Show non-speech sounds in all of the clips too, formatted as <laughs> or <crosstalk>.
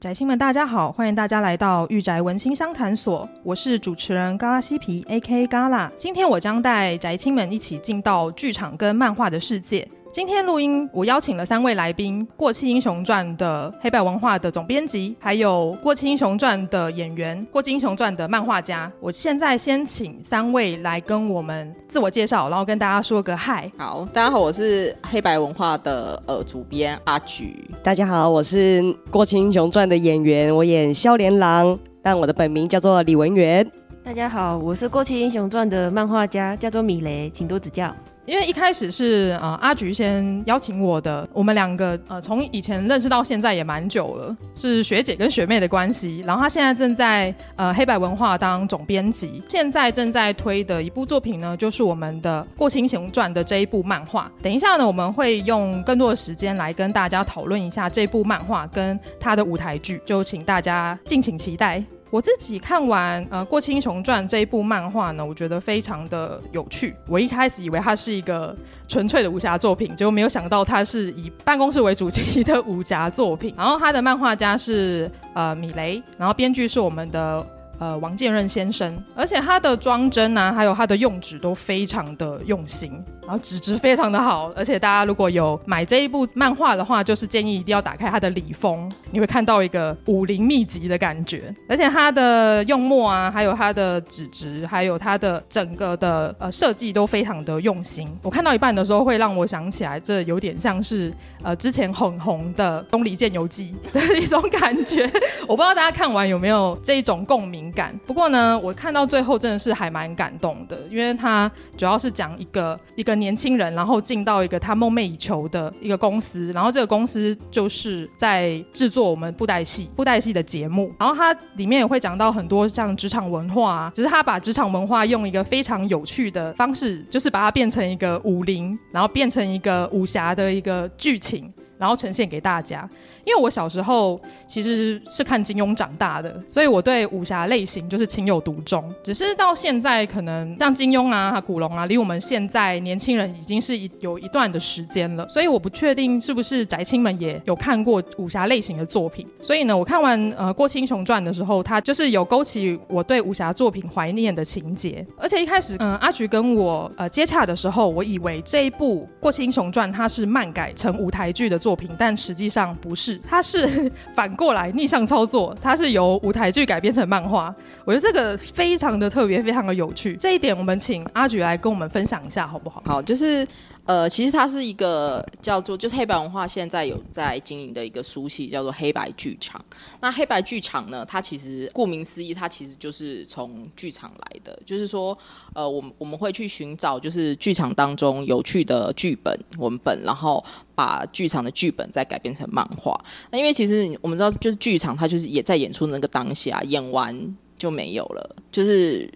宅青们，大家好，欢迎大家来到御宅文青商谈所，我是主持人嘎拉西皮 A.K. 嘎拉。今天我将带宅青们一起进到剧场跟漫画的世界。今天录音，我邀请了三位来宾：《过气英雄传》的黑白文化的总编辑，还有《过气英雄传》的演员，《过气英雄传》的漫画家。我现在先请三位来跟我们自我介绍，然后跟大家说个嗨。好，大家好，我是黑白文化的呃主编阿菊。大家好，我是《过气英雄传》的演员，我演萧连郎，但我的本名叫做李文元。大家好，我是《过气英雄传》的漫画家，叫做米雷，请多指教。因为一开始是呃阿菊先邀请我的，我们两个呃从以前认识到现在也蛮久了，是学姐跟学妹的关系。然后她现在正在呃黑白文化当总编辑，现在正在推的一部作品呢，就是我们的《过气英雄传》的这一部漫画。等一下呢，我们会用更多的时间来跟大家讨论一下这部漫画跟它的舞台剧，就请大家敬请期待。我自己看完呃《过气英雄传》这一部漫画呢，我觉得非常的有趣。我一开始以为它是一个纯粹的武侠作品，结果没有想到它是以办公室为主题的武侠作品。然后它的漫画家是呃米雷，然后编剧是我们的呃王建任先生，而且他的装帧啊，还有他的用纸都非常的用心。然后纸质非常的好，而且大家如果有买这一部漫画的话，就是建议一定要打开它的里封，你会看到一个武林秘籍的感觉。而且它的用墨啊，还有它的纸质，还有它的整个的呃设计都非常的用心。我看到一半的时候，会让我想起来，这有点像是呃之前很红的《东离剑游记》的一种感觉。<laughs> 我不知道大家看完有没有这一种共鸣感。不过呢，我看到最后真的是还蛮感动的，因为它主要是讲一个一个。年轻人，然后进到一个他梦寐以求的一个公司，然后这个公司就是在制作我们布袋戏、布袋戏的节目。然后它里面也会讲到很多像职场文化啊，只是他把职场文化用一个非常有趣的方式，就是把它变成一个武林，然后变成一个武侠的一个剧情。然后呈现给大家，因为我小时候其实是看金庸长大的，所以我对武侠类型就是情有独钟。只是到现在，可能像金庸啊、古龙啊，离我们现在年轻人已经是一有一段的时间了，所以我不确定是不是宅青们也有看过武侠类型的作品。所以呢，我看完呃《过气英雄传》的时候，它就是有勾起我对武侠作品怀念的情节。而且一开始，嗯、阿菊跟我呃接洽的时候，我以为这一部《过气英雄传》它是漫改成舞台剧的作。作品，但实际上不是，它是 <laughs> 反过来逆向操作，它是由舞台剧改编成漫画。我觉得这个非常的特别，非常的有趣。这一点我们请阿菊来跟我们分享一下，好不好？好，就是。呃，其实它是一个叫做，就是黑白文化现在有在经营的一个书系，叫做黑白剧场。那黑白剧场呢，它其实顾名思义，它其实就是从剧场来的，就是说，呃，我们我们会去寻找，就是剧场当中有趣的剧本文本，然后把剧场的剧本再改编成漫画。那因为其实我们知道，就是剧场它就是也在演出那个当下，演完就没有了，就是。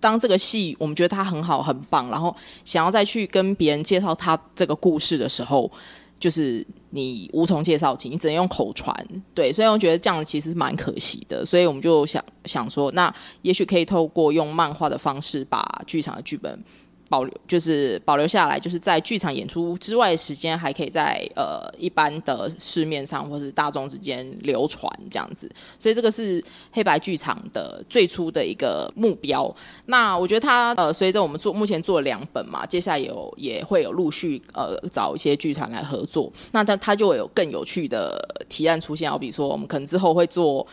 当这个戏我们觉得它很好很棒，然后想要再去跟别人介绍它这个故事的时候，就是你无从介绍起，你只能用口传。对，所以我觉得这样其实蛮可惜的。所以我们就想想说，那也许可以透过用漫画的方式，把剧场的剧本保留，就是保留下来，就是在剧场演出之外时间，还可以在呃一般的市面上或是大众之间流传这样子。所以这个是黑白剧场的最初的一个目标。那我觉得它呃，随着我们做目前做两本嘛，接下来有也会有陆续呃找一些剧团来合作。那它它就会有更有趣的提案出现，好比说我们可能之后会做。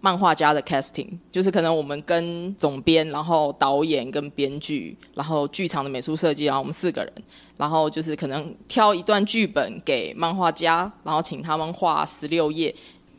漫画家的 casting 就是可能我们跟总编，然后导演跟编剧，然后剧场的美术设计，然后我们四个人，然后就是可能挑一段剧本给漫画家，然后请他们画十六页，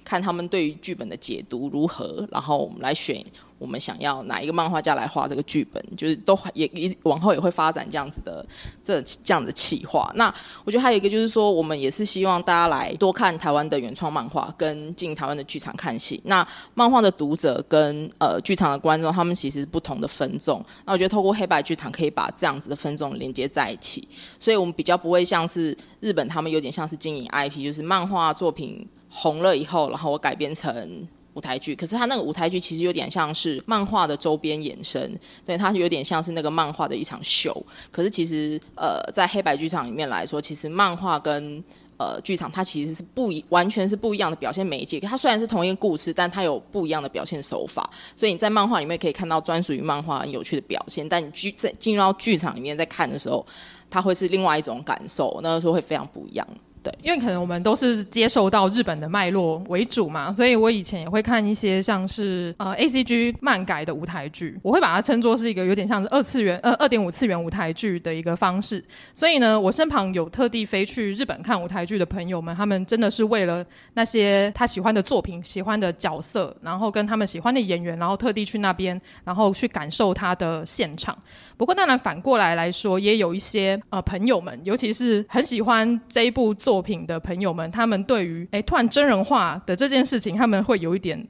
看他们对于剧本的解读如何，然后我们来选。我们想要哪一个漫画家来画这个剧本，就是都也也往后也会发展这样子的这这样的企划。那我觉得还有一个就是说，我们也是希望大家来多看台湾的原创漫画，跟进台湾的剧场看戏。那漫画的读者跟呃剧场的观众，他们其实是不同的分众。那我觉得透过黑白剧场可以把这样子的分众连接在一起，所以我们比较不会像是日本，他们有点像是经营 IP，就是漫画作品红了以后，然后我改编成。舞台剧，可是它那个舞台剧其实有点像是漫画的周边延伸，对，它有点像是那个漫画的一场秀。可是其实，呃，在黑白剧场里面来说，其实漫画跟呃剧场它其实是不一，完全是不一样的表现媒介。它虽然是同一个故事，但它有不一样的表现手法。所以你在漫画里面可以看到专属于漫画很有趣的表现，但你剧在进入到剧场里面在看的时候，它会是另外一种感受，那个时候会非常不一样。对，因为可能我们都是接受到日本的脉络为主嘛，所以我以前也会看一些像是呃 ACG 漫改的舞台剧，我会把它称作是一个有点像是二次元呃二点五次元舞台剧的一个方式。所以呢，我身旁有特地飞去日本看舞台剧的朋友们，他们真的是为了那些他喜欢的作品、喜欢的角色，然后跟他们喜欢的演员，然后特地去那边，然后去感受他的现场。不过当然反过来来说，也有一些呃朋友们，尤其是很喜欢这一部作品的朋友们，他们对于诶突然真人化的这件事情，他们会有一点。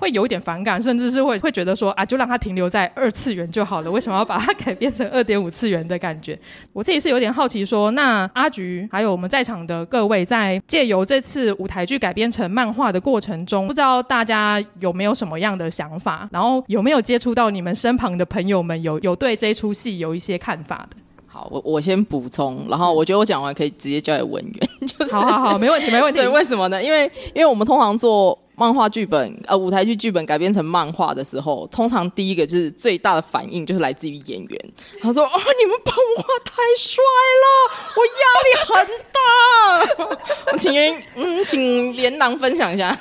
会有一点反感，甚至是会会觉得说啊，就让它停留在二次元就好了，为什么要把它改变成二点五次元的感觉？<laughs> 我自己是有点好奇说，那阿菊还有我们在场的各位，在借由这次舞台剧改编成漫画的过程中，不知道大家有没有什么样的想法？然后有没有接触到你们身旁的朋友们，有有对这出戏有一些看法的？好，我我先补充，然后我觉得我讲完可以直接交给文员，<laughs> 就是好好好，没问题没问题。对，为什么呢？因为因为我们通常做。漫画剧本，呃，舞台剧剧本改编成漫画的时候，通常第一个就是最大的反应就是来自于演员。他说：“哦，你们动画太帅了，我压力很大。<laughs> ”我请袁，嗯，请连郎分享一下，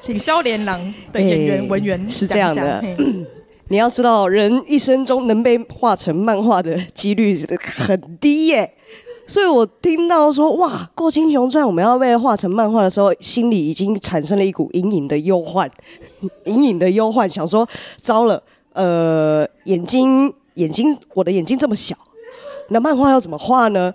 请萧连郎的演员文员是这样的。<clears throat> 你要知道，人一生中能被画成漫画的几率很低耶。所以我听到说哇，《过青雄传》我们要被画成漫画的时候，心里已经产生了一股隐隐的忧患，<laughs> 隐隐的忧患，想说糟了，呃，眼睛眼睛，我的眼睛这么小，那漫画要怎么画呢？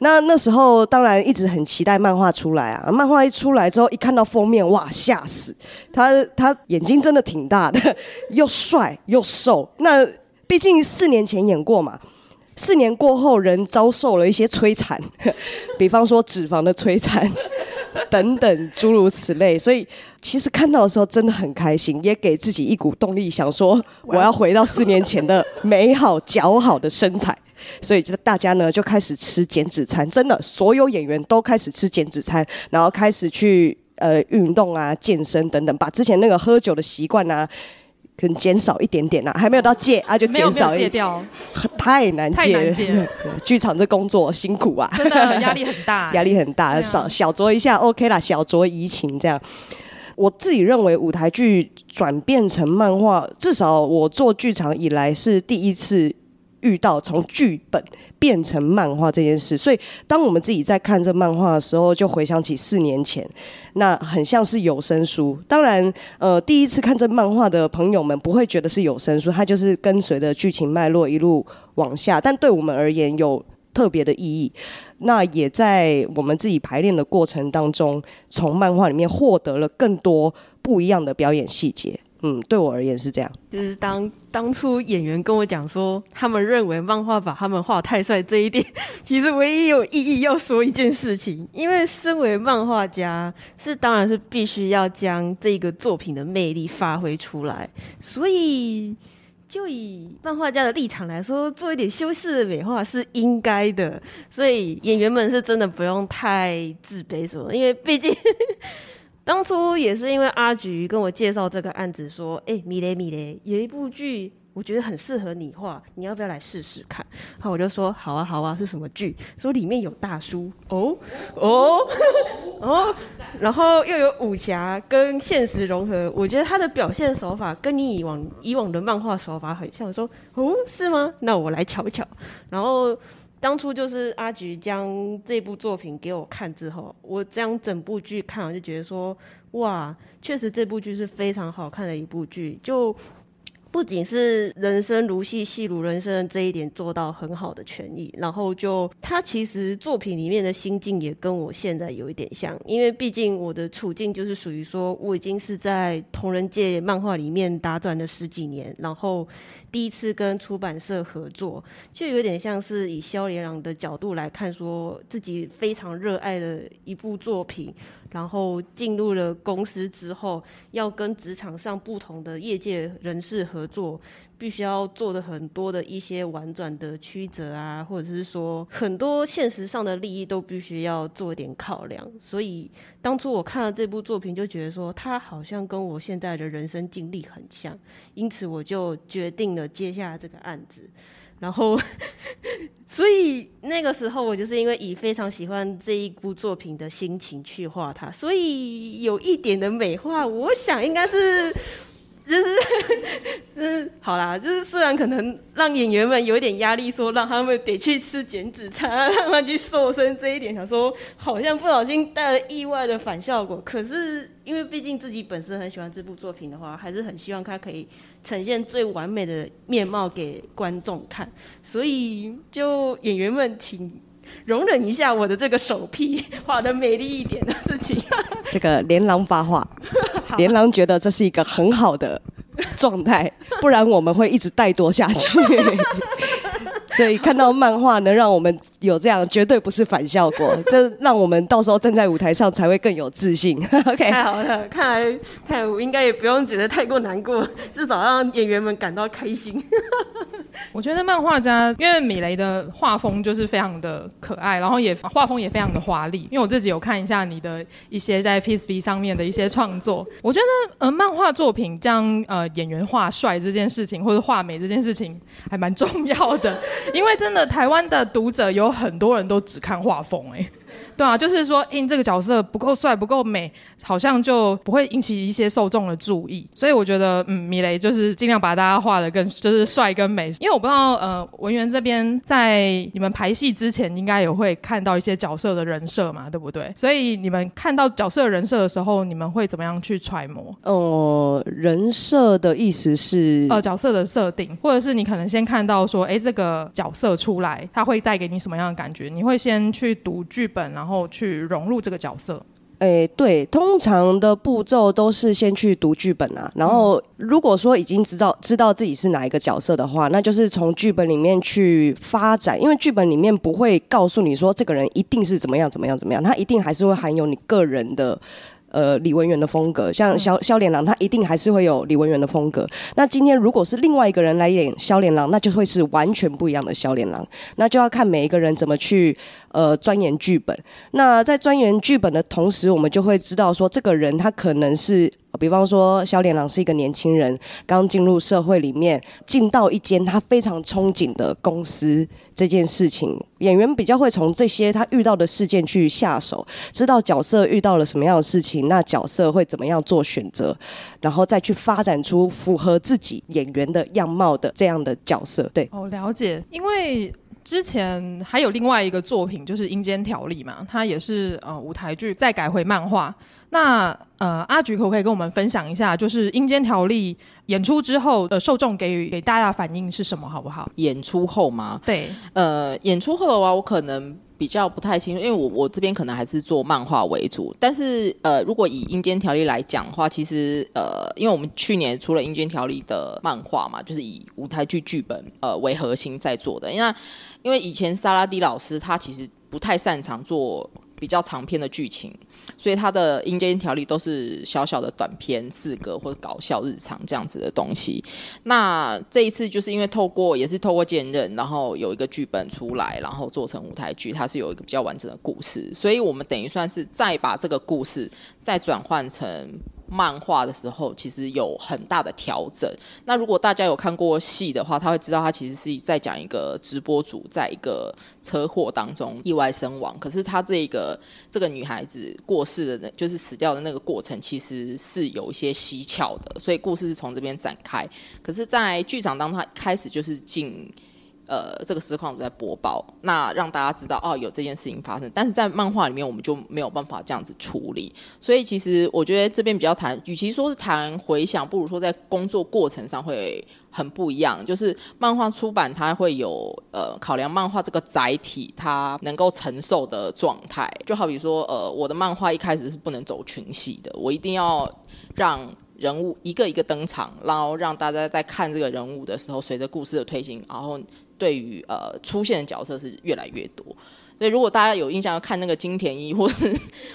那那时候当然一直很期待漫画出来啊，漫画一出来之后，一看到封面，哇，吓死！他他眼睛真的挺大的，<laughs> 又帅又瘦。那毕竟四年前演过嘛。四年过后，人遭受了一些摧残，<laughs> 比方说脂肪的摧残 <laughs> 等等诸如此类。所以，其实看到的时候真的很开心，也给自己一股动力，想说我要回到四年前的美好姣好的身材。所以，就大家呢就开始吃减脂餐，真的，所有演员都开始吃减脂餐，然后开始去呃运动啊、健身等等，把之前那个喝酒的习惯啊。可能减少一点点啦、啊，还没有到戒啊，就减少一点。戒掉，太难戒了。<laughs> <laughs> 剧场这工作辛苦啊，<laughs> 真的压力很大，压力很大。少、啊、小酌一下 OK 啦，小酌怡情这样。我自己认为舞台剧转变成漫画，至少我做剧场以来是第一次。遇到从剧本变成漫画这件事，所以当我们自己在看这漫画的时候，就回想起四年前，那很像是有声书。当然，呃，第一次看这漫画的朋友们不会觉得是有声书，它就是跟随着剧情脉络一路往下。但对我们而言，有特别的意义。那也在我们自己排练的过程当中，从漫画里面获得了更多不一样的表演细节。嗯，对我而言是这样。就是当当初演员跟我讲说，他们认为漫画把他们画太帅这一点，<laughs> 其实唯一有意义要说一件事情，因为身为漫画家，是当然是必须要将这个作品的魅力发挥出来。所以就以漫画家的立场来说，做一点修饰的美化是应该的，所以演员们是真的不用太自卑什么，因为毕竟当初也是因为阿菊跟我介绍这个案子，说，哎、米雷米雷有一部剧。我觉得很适合你画，你要不要来试试看？然后我就说好啊，好啊，是什么剧？说里面有大叔哦哦 <laughs> 哦，然后又有武侠跟现实融合，我觉得他的表现手法跟你以往以往的漫画手法很像。我说哦，是吗？那我来瞧瞧。然后当初就是阿菊将这部作品给我看之后，我将整部剧看完就觉得说哇，确实这部剧是非常好看的一部剧，就。不仅是人生如戏，戏如人生这一点做到很好的诠释，然后就他其实作品里面的心境也跟我现在有一点像，因为毕竟我的处境就是属于说我已经是在同人界漫画里面打转了十几年，然后第一次跟出版社合作，就有点像是以萧连郎的角度来看，说自己非常热爱的一部作品。然后进入了公司之后，要跟职场上不同的业界人士合作，必须要做的很多的一些婉转的曲折啊，或者是说很多现实上的利益都必须要做一点考量。所以当初我看了这部作品，就觉得说他好像跟我现在的人生经历很像，因此我就决定了接下这个案子。然后，<laughs> 所以那个时候我就是因为以非常喜欢这一部作品的心情去画它，所以有一点的美化，我想应该是。就是，<laughs> 就是好啦，就是虽然可能让演员们有点压力，说让他们得去吃减脂餐，<laughs> 让他们去瘦身这一点，想说好像不小心带了意外的反效果。可是因为毕竟自己本身很喜欢这部作品的话，还是很希望它可以呈现最完美的面貌给观众看。所以就演员们，请容忍一下我的这个手批 <laughs> 画的美丽一点的事情。<laughs> 这个连郎发话。<laughs> 连郎觉得这是一个很好的状态，不然我们会一直怠惰下去。所以看到漫画能让我们有这样，绝对不是反效果，这让我们到时候站在舞台上才会更有自信。<laughs> OK，太好了，看来看来我应该也不用觉得太过难过，至少让演员们感到开心。<laughs> 我觉得漫画家，因为米雷的画风就是非常的可爱，然后也画风也非常的华丽。因为我自己有看一下你的一些在 PSV 上面的一些创作，我觉得呃漫画作品将呃演员画帅这件事情，或者画美这件事情还蛮重要的。因为真的，台湾的读者有很多人都只看画风，哎。对啊，就是说，因这个角色不够帅、不够美，好像就不会引起一些受众的注意。所以我觉得，嗯，米雷就是尽量把大家画的更就是帅跟美。因为我不知道，呃，文员这边在你们排戏之前，应该也会看到一些角色的人设嘛，对不对？所以你们看到角色人设的时候，你们会怎么样去揣摩？哦、呃，人设的意思是，呃，角色的设定，或者是你可能先看到说，哎，这个角色出来，他会带给你什么样的感觉？你会先去读剧本，然后。然后去融入这个角色，哎，对，通常的步骤都是先去读剧本啊。然后如果说已经知道知道自己是哪一个角色的话，那就是从剧本里面去发展，因为剧本里面不会告诉你说这个人一定是怎么样怎么样怎么样，他一定还是会含有你个人的。呃，李文源的风格，像萧萧连郎，他一定还是会有李文源的风格。那今天如果是另外一个人来演萧连郎，那就会是完全不一样的萧连郎。那就要看每一个人怎么去呃钻研剧本。那在钻研剧本的同时，我们就会知道说，这个人他可能是。比方说，萧连郎是一个年轻人，刚进入社会里面，进到一间他非常憧憬的公司，这件事情，演员比较会从这些他遇到的事件去下手，知道角色遇到了什么样的事情，那角色会怎么样做选择，然后再去发展出符合自己演员的样貌的这样的角色。对，哦，了解，因为。之前还有另外一个作品，就是《阴间条例》嘛，它也是呃舞台剧再改回漫画。那呃阿菊可不可以跟我们分享一下，就是《阴间条例》演出之后的受众给予给大家的反应是什么，好不好？演出后吗？对，呃，演出后的话，我可能比较不太清楚，因为我我这边可能还是做漫画为主。但是呃，如果以《阴间条例》来讲的话，其实呃，因为我们去年出了《阴间条例》的漫画嘛，就是以舞台剧剧本呃为核心在做的，因为。因为以前萨拉迪老师他其实不太擅长做比较长篇的剧情，所以它的阴间条例都是小小的短篇四格或者搞笑日常这样子的东西。那这一次就是因为透过也是透过坚韧，然后有一个剧本出来，然后做成舞台剧，它是有一个比较完整的故事，所以我们等于算是再把这个故事再转换成。漫画的时候，其实有很大的调整。那如果大家有看过戏的话，他会知道他其实是在讲一个直播主在一个车祸当中意外身亡。可是他这个这个女孩子过世的，就是死掉的那个过程，其实是有一些蹊跷的。所以故事是从这边展开。可是，在剧场当中，他开始就是进。呃，这个实况主在播报，那让大家知道哦，有这件事情发生。但是在漫画里面，我们就没有办法这样子处理。所以其实我觉得这边比较谈，与其说是谈回想，不如说在工作过程上会很不一样。就是漫画出版，它会有呃考量漫画这个载体它能够承受的状态。就好比说，呃，我的漫画一开始是不能走群戏的，我一定要让。人物一个一个登场，然后让大家在看这个人物的时候，随着故事的推进，然后对于呃出现的角色是越来越多。所以如果大家有印象要看那个金田一，或是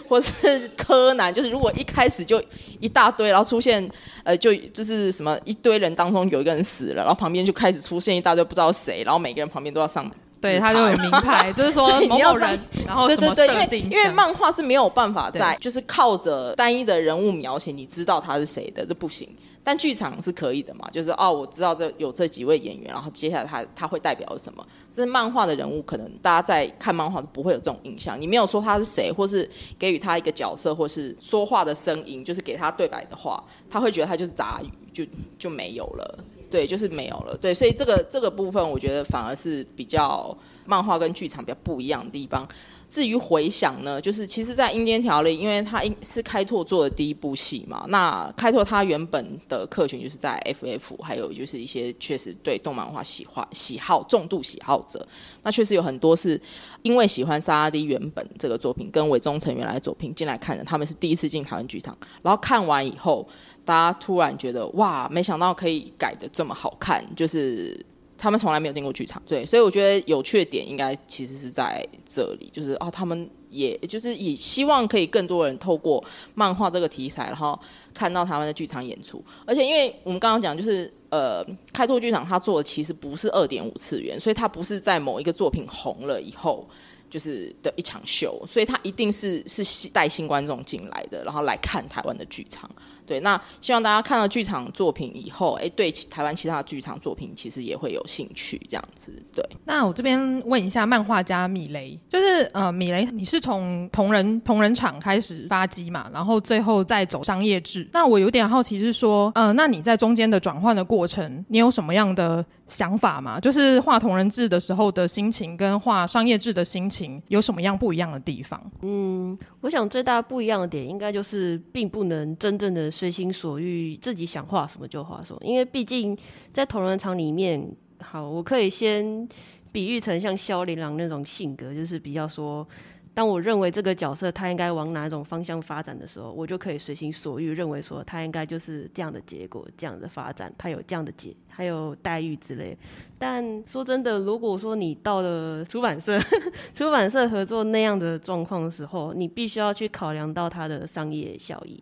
或是柯南，就是如果一开始就一大堆，然后出现呃就就是什么一堆人当中有一个人死了，然后旁边就开始出现一大堆不知道谁，然后每个人旁边都要上。对，他就有名牌，<laughs> 就是说某某人，然后什么设定，对对对，因为因为漫画是没有办法在，就是靠着单一的人物描写，你知道他是谁的，这不行。但剧场是可以的嘛，就是哦，我知道这有这几位演员，然后接下来他他会代表什么？这是漫画的人物，可能大家在看漫画不会有这种印象。你没有说他是谁，或是给予他一个角色，或是说话的声音，就是给他对白的话，他会觉得他就是杂鱼，就就没有了。对，就是没有了。对，所以这个这个部分，我觉得反而是比较漫画跟剧场比较不一样的地方。至于回想呢，就是其实，在《阴间条例》，因为它是开拓做的第一部戏嘛，那开拓它原本的客群就是在 FF，还有就是一些确实对动漫画喜欢喜好重度喜好者，那确实有很多是因为喜欢沙拉蒂原本这个作品跟尾中诚原来的作品进来看的，他们是第一次进台湾剧场，然后看完以后。大家突然觉得哇，没想到可以改得这么好看，就是他们从来没有进过剧场，对，所以我觉得有趣的点应该其实是在这里，就是哦，他们也就是也希望可以更多人透过漫画这个题材，然后看到他们的剧场演出，而且因为我们刚刚讲就是呃，开拓剧场他做的其实不是二点五次元，所以他不是在某一个作品红了以后。就是的一场秀，所以他一定是是带新观众进来的，然后来看台湾的剧场。对，那希望大家看了剧场作品以后，哎，对台湾其他的剧场作品其实也会有兴趣，这样子。对，那我这边问一下漫画家米雷，就是呃，米雷，你是从同人同人场开始发迹嘛，然后最后再走商业制。那我有点好奇是说，呃，那你在中间的转换的过程，你有什么样的想法吗？就是画同人志的时候的心情，跟画商业制的心情有什么样不一样的地方？嗯，我想最大不一样的点，应该就是并不能真正的。随心所欲，自己想画什么就画什么。因为毕竟在同人场里面，好，我可以先比喻成像萧琳郎那种性格，就是比较说，当我认为这个角色他应该往哪种方向发展的时候，我就可以随心所欲认为说他应该就是这样的结果，这样的发展，他有这样的结，还有待遇之类。但说真的，如果说你到了出版社，<laughs> 出版社合作那样的状况的时候，你必须要去考量到它的商业效益。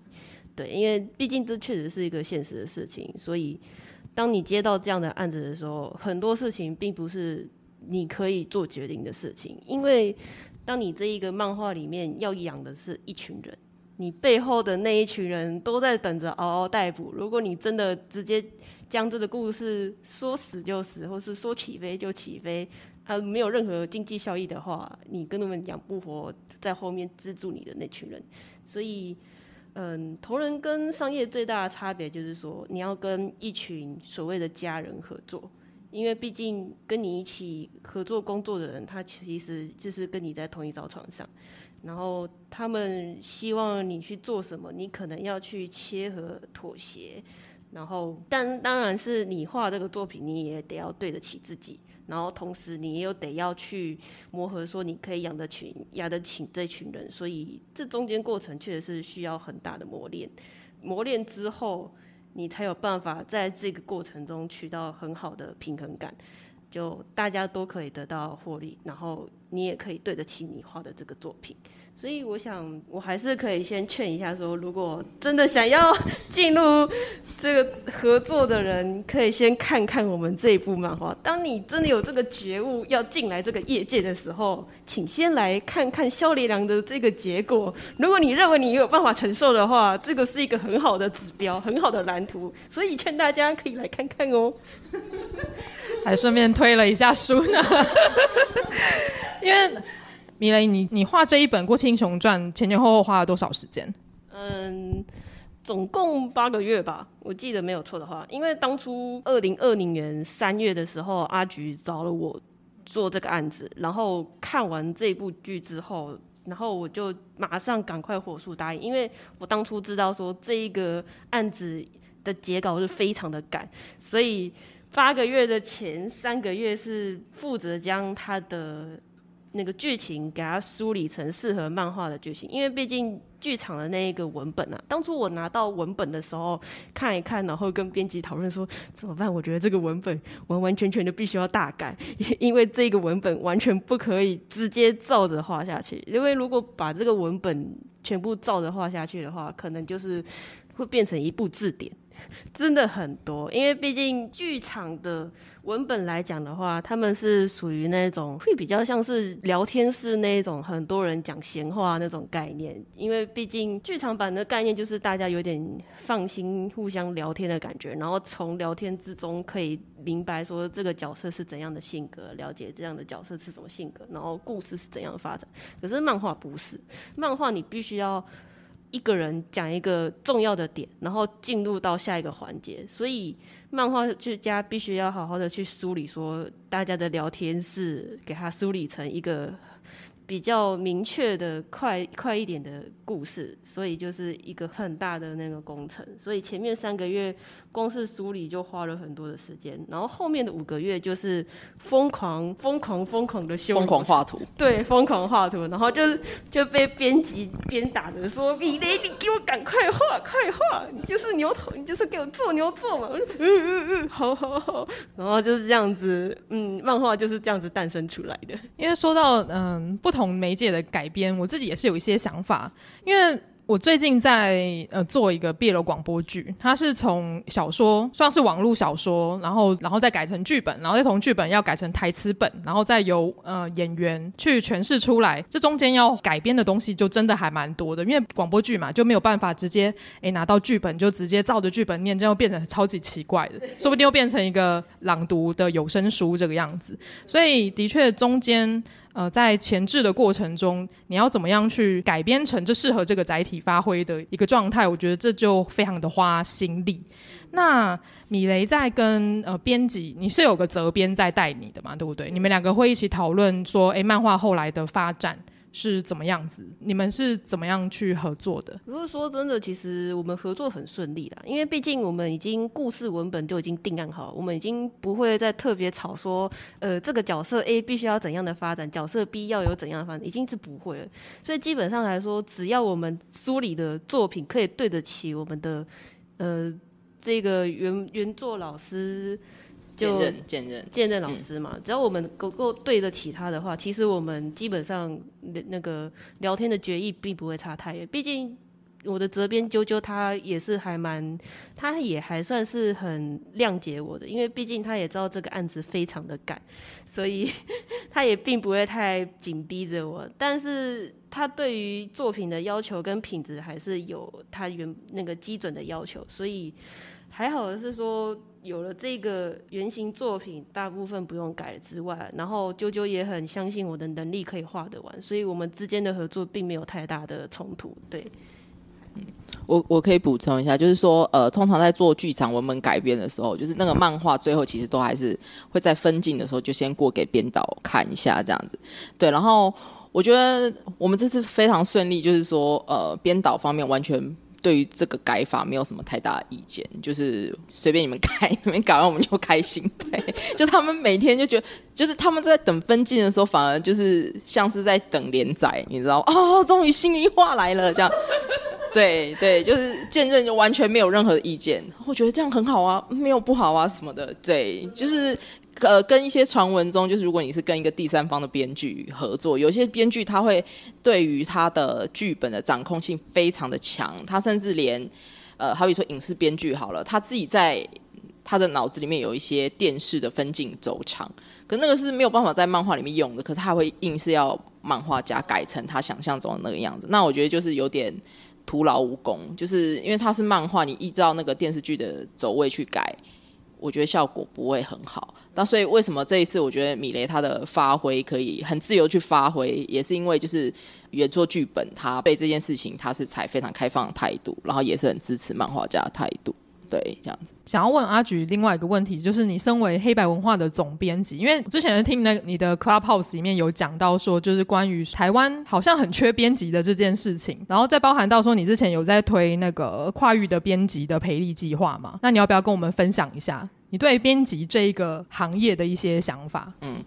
对，因为毕竟这确实是一个现实的事情，所以当你接到这样的案子的时候，很多事情并不是你可以做决定的事情。因为当你这一个漫画里面要养的是一群人，你背后的那一群人都在等着嗷嗷待哺。如果你真的直接将这个故事说死就死，或是说起飞就起飞，啊，没有任何经济效益的话，你根本养不活在后面资助你的那群人，所以。嗯，同人跟商业最大的差别就是说，你要跟一群所谓的家人合作，因为毕竟跟你一起合作工作的人，他其实就是跟你在同一张床上，然后他们希望你去做什么，你可能要去切合妥协，然后但当然是你画这个作品，你也得要对得起自己。然后同时，你又得要去磨合，说你可以养得起、养得起这群人，所以这中间过程确实是需要很大的磨练。磨练之后，你才有办法在这个过程中取到很好的平衡感，就大家都可以得到获利，然后你也可以对得起你画的这个作品。所以我想，我还是可以先劝一下，说如果真的想要进入这个合作的人，可以先看看我们这一部漫画。当你真的有这个觉悟要进来这个业界的时候，请先来看看萧连良的这个结果。如果你认为你有办法承受的话，这个是一个很好的指标，很好的蓝图。所以劝大家可以来看看哦。还顺便推了一下书呢，<laughs> 因为。米雷，你你画这一本《过气英雄传》前前后后花了多少时间？嗯，总共八个月吧，我记得没有错的话。因为当初二零二零年三月的时候，阿菊找了我做这个案子，然后看完这部剧之后，然后我就马上赶快火速答应，因为我当初知道说这一个案子的结稿是非常的赶，所以八个月的前三个月是负责将他的。那个剧情给它梳理成适合漫画的剧情，因为毕竟剧场的那一个文本啊，当初我拿到文本的时候看一看，然后跟编辑讨论说怎么办？我觉得这个文本完完全全的必须要大改，<laughs> 因为这个文本完全不可以直接照着画下去，因为如果把这个文本全部照着画下去的话，可能就是会变成一部字典。<laughs> 真的很多，因为毕竟剧场的文本来讲的话，他们是属于那种会比较像是聊天室那种，很多人讲闲话那种概念。因为毕竟剧场版的概念就是大家有点放心、互相聊天的感觉，然后从聊天之中可以明白说这个角色是怎样的性格，了解这样的角色是什么性格，然后故事是怎样的发展。可是漫画不是，漫画你必须要。一个人讲一个重要的点，然后进入到下一个环节，所以漫画剧家必须要好好的去梳理，说大家的聊天是，给他梳理成一个。比较明确的快快一点的故事，所以就是一个很大的那个工程。所以前面三个月光是梳理就花了很多的时间，然后后面的五个月就是疯狂疯狂疯狂的修，疯狂画图，对，疯狂画图，然后就就被编辑鞭打的说：“米雷，你给我赶快画，快画！你就是牛头，你就是给我做牛做马。”我说：“嗯嗯嗯，好好好。”然后就是这样子，嗯，漫画就是这样子诞生出来的。因为说到嗯不同。同媒介的改编，我自己也是有一些想法，因为我最近在呃做一个 BL 广播剧，它是从小说算是网络小说，然后然后再改成剧本，然后再从剧本要改成台词本，然后再由呃演员去诠释出来。这中间要改编的东西就真的还蛮多的，因为广播剧嘛就没有办法直接诶拿到剧本就直接照着剧本念，这样变得超级奇怪的，说不定又变成一个朗读的有声书这个样子。所以的确中间。呃，在前置的过程中，你要怎么样去改编成这适合这个载体发挥的一个状态？我觉得这就非常的花心力。那米雷在跟呃编辑，你是有个责编在带你的嘛？对不对？你们两个会一起讨论说，诶，漫画后来的发展。是怎么样子？你们是怎么样去合作的？如果说真的，其实我们合作很顺利啦，因为毕竟我们已经故事文本就已经定案好，我们已经不会再特别吵说，呃，这个角色 A 必须要怎样的发展，角色 B 要有怎样的发展，已经是不会了。所以基本上来说，只要我们梳理的作品可以对得起我们的，呃，这个原原作老师。就见任见任老师嘛，嗯、只要我们够够对得起他的话，其实我们基本上那个聊天的决议并不会差太远。毕竟我的责编啾啾他也是还蛮，他也还算是很谅解我的，因为毕竟他也知道这个案子非常的赶，所以 <laughs> 他也并不会太紧逼着我。但是他对于作品的要求跟品质还是有他原那个基准的要求，所以还好的是说。有了这个原型作品，大部分不用改之外，然后啾啾也很相信我的能力可以画得完，所以我们之间的合作并没有太大的冲突。对，嗯，我我可以补充一下，就是说，呃，通常在做剧场文本改编的时候，就是那个漫画最后其实都还是会在分镜的时候就先过给编导看一下这样子。对，然后我觉得我们这次非常顺利，就是说，呃，编导方面完全。对于这个改法没有什么太大意见，就是随便你们改，你们改完我们就开心。对，就他们每天就觉得，就是他们在等分镜的时候，反而就是像是在等连载，你知道吗？哦，终于心里话来了，这样。对对，就是见证就完全没有任何意见，我觉得这样很好啊，没有不好啊什么的。对，就是。呃，跟一些传闻中，就是如果你是跟一个第三方的编剧合作，有些编剧他会对于他的剧本的掌控性非常的强，他甚至连呃，好比说影视编剧好了，他自己在他的脑子里面有一些电视的分镜轴长，可那个是没有办法在漫画里面用的，可是他会硬是要漫画家改成他想象中的那个样子，那我觉得就是有点徒劳无功，就是因为他是漫画，你依照那个电视剧的走位去改。我觉得效果不会很好，那所以为什么这一次我觉得米雷他的发挥可以很自由去发挥，也是因为就是原作剧本他被这件事情他是采非常开放的态度，然后也是很支持漫画家的态度。对，这样子。想要问阿菊另外一个问题，就是你身为黑白文化的总编辑，因为之前听那你的 Clubhouse 里面有讲到说，就是关于台湾好像很缺编辑的这件事情，然后再包含到说你之前有在推那个跨域的编辑的培力计划嘛？那你要不要跟我们分享一下你对编辑这一个行业的一些想法？嗯。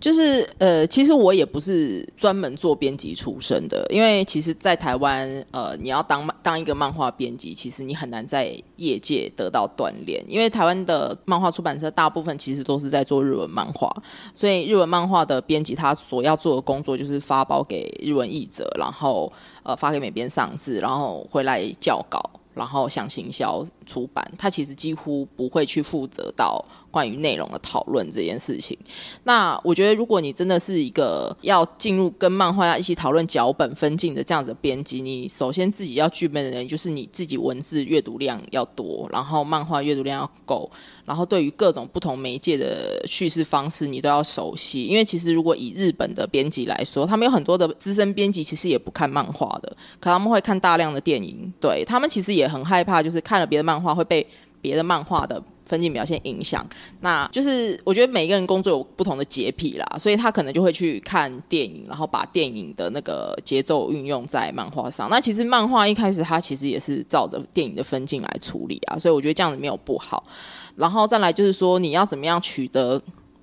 就是呃，其实我也不是专门做编辑出身的，因为其实，在台湾，呃，你要当当一个漫画编辑，其实你很难在业界得到锻炼，因为台湾的漫画出版社大部分其实都是在做日文漫画，所以日文漫画的编辑他所要做的工作就是发包给日文译者，然后呃发给美编上字，然后回来校稿，然后想行销出版，他其实几乎不会去负责到。关于内容的讨论这件事情，那我觉得，如果你真的是一个要进入跟漫画家一起讨论脚本分镜的这样子的编辑，你首先自己要具备的人就是你自己文字阅读量要多，然后漫画阅读量要够，然后对于各种不同媒介的叙事方式你都要熟悉。因为其实如果以日本的编辑来说，他们有很多的资深编辑，其实也不看漫画的，可他们会看大量的电影，对，他们其实也很害怕，就是看了别的漫画会被别的漫画的。分镜表现影响，那就是我觉得每个人工作有不同的洁癖啦，所以他可能就会去看电影，然后把电影的那个节奏运用在漫画上。那其实漫画一开始它其实也是照着电影的分镜来处理啊，所以我觉得这样子没有不好。然后再来就是说，你要怎么样取得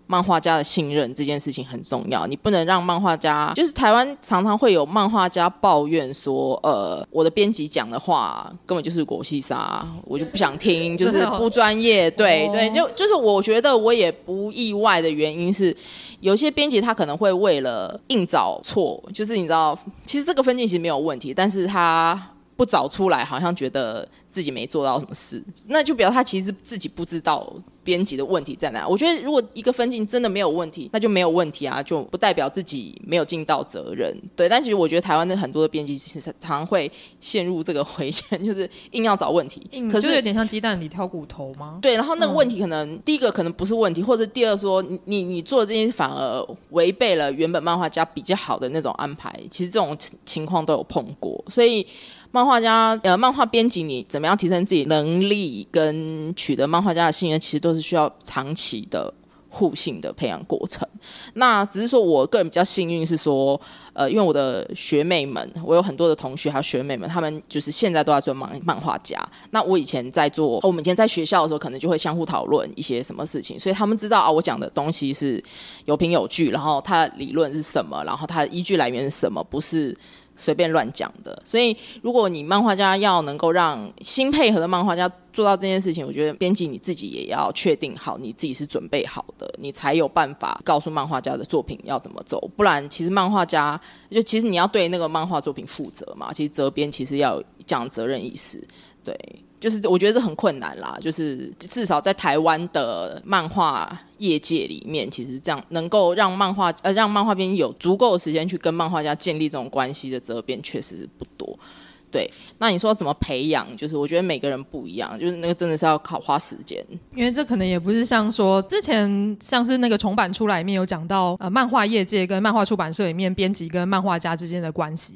漫画家的信任这件事情很重要，你不能让漫画家，就是台湾常常会有漫画家抱怨说，呃，我的编辑讲的话根本就是狗屁啥，我就不想听，就是不专业。对对，就就是我觉得我也不意外的原因是，有些编辑他可能会为了硬找错，就是你知道，其实这个分镜其实没有问题，但是他不找出来，好像觉得自己没做到什么事，那就表示他其实自己不知道。编辑的问题在哪？我觉得如果一个分镜真的没有问题，那就没有问题啊，就不代表自己没有尽到责任。对，但其实我觉得台湾的很多的编辑其实常常会陷入这个回圈，<laughs> 就是硬要找问题。可是有点像鸡蛋里挑骨头吗？对，然后那个问题可能、嗯、第一个可能不是问题，或者第二说你你你做的这件事反而违背了原本漫画家比较好的那种安排。其实这种情况都有碰过，所以。漫画家，呃，漫画编辑，你怎么样提升自己能力跟取得漫画家的信任，其实都是需要长期的互信的培养过程。那只是说我个人比较幸运，是说，呃，因为我的学妹们，我有很多的同学还有学妹们，他们就是现在都在做漫漫画家。那我以前在做，我们以前在学校的时候，可能就会相互讨论一些什么事情，所以他们知道啊，我讲的东西是有凭有据，然后他的理论是什么，然后他的依据来源是什么，不是。随便乱讲的，所以如果你漫画家要能够让新配合的漫画家做到这件事情，我觉得编辑你自己也要确定好你自己是准备好的，你才有办法告诉漫画家的作品要怎么走。不然，其实漫画家就其实你要对那个漫画作品负责嘛，其实责编其实要讲责任意识，对。就是我觉得这很困难啦，就是至少在台湾的漫画业界里面，其实这样能够让漫画呃让漫画编有足够的时间去跟漫画家建立这种关系的责编，确实是不多。对，那你说怎么培养？就是我觉得每个人不一样，就是那个真的是要靠花时间。因为这可能也不是像说之前像是那个重版出来里面有讲到呃漫画业界跟漫画出版社里面编辑跟漫画家之间的关系。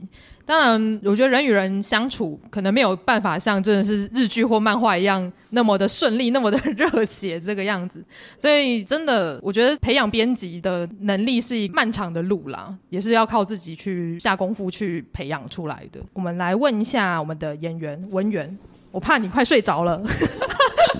当然，我觉得人与人相处可能没有办法像真的是日剧或漫画一样那么的顺利，那么的热血这个样子。所以，真的，我觉得培养编辑的能力是一漫长的路啦，也是要靠自己去下功夫去培养出来的。我们来问一下我们的演员文员，我怕你快睡着了。<laughs>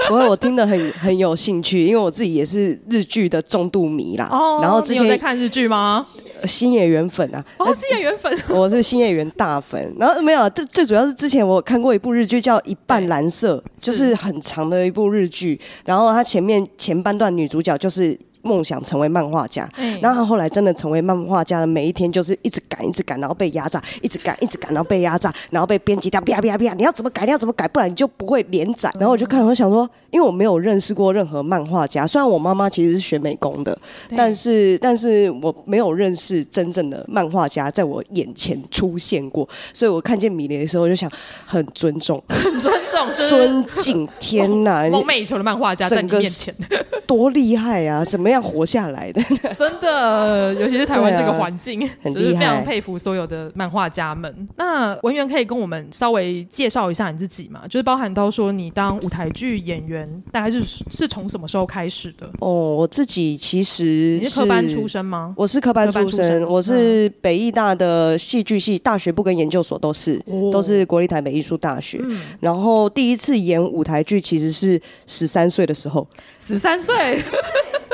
不会，我听得很很有兴趣，因为我自己也是日剧的重度迷啦。哦，然后之前有在看日剧吗？新演员粉啊，哦，新演员粉，<laughs> 我是新演员大粉。然后没有，最最主要是之前我看过一部日剧叫《一半蓝色》，就是很长的一部日剧。然后它前面前半段女主角就是梦想成为漫画家。嗯，然后他后来真的成为漫画家的每一天就是一直赶，一直赶，然后被压榨，一直赶，一直赶，然后被压榨，然后被编辑掉，啪啪啪，你要怎么改？你要怎么改？不然你就不会连载。然后我就看，我想说，因为我没有认识过任何漫画家，虽然我妈妈其实是学美工的，但是但是我没有认识真正的漫画家在我眼前出现过，所以我看见米雷的时候，我就想很尊重，<laughs> 很尊重，尊敬。天哪，<laughs> 梦寐以求的漫画家在你面前，多厉害啊！怎么样活下来的？<laughs> 真的，尤其是台湾这个环境，就是非常佩服所有的漫画家们。那文员可以跟我们稍微介绍一下你自己吗？就是包含到说你当舞台剧演员，大概是是从什么时候开始的？哦，我自己其实是你是科班出身吗？我是科班出身，出身我是北艺大的戏剧系，大学部跟研究所都是，哦、都是国立台北艺术大学。嗯、然后第一次演舞台剧其实是十三岁的时候，十三岁。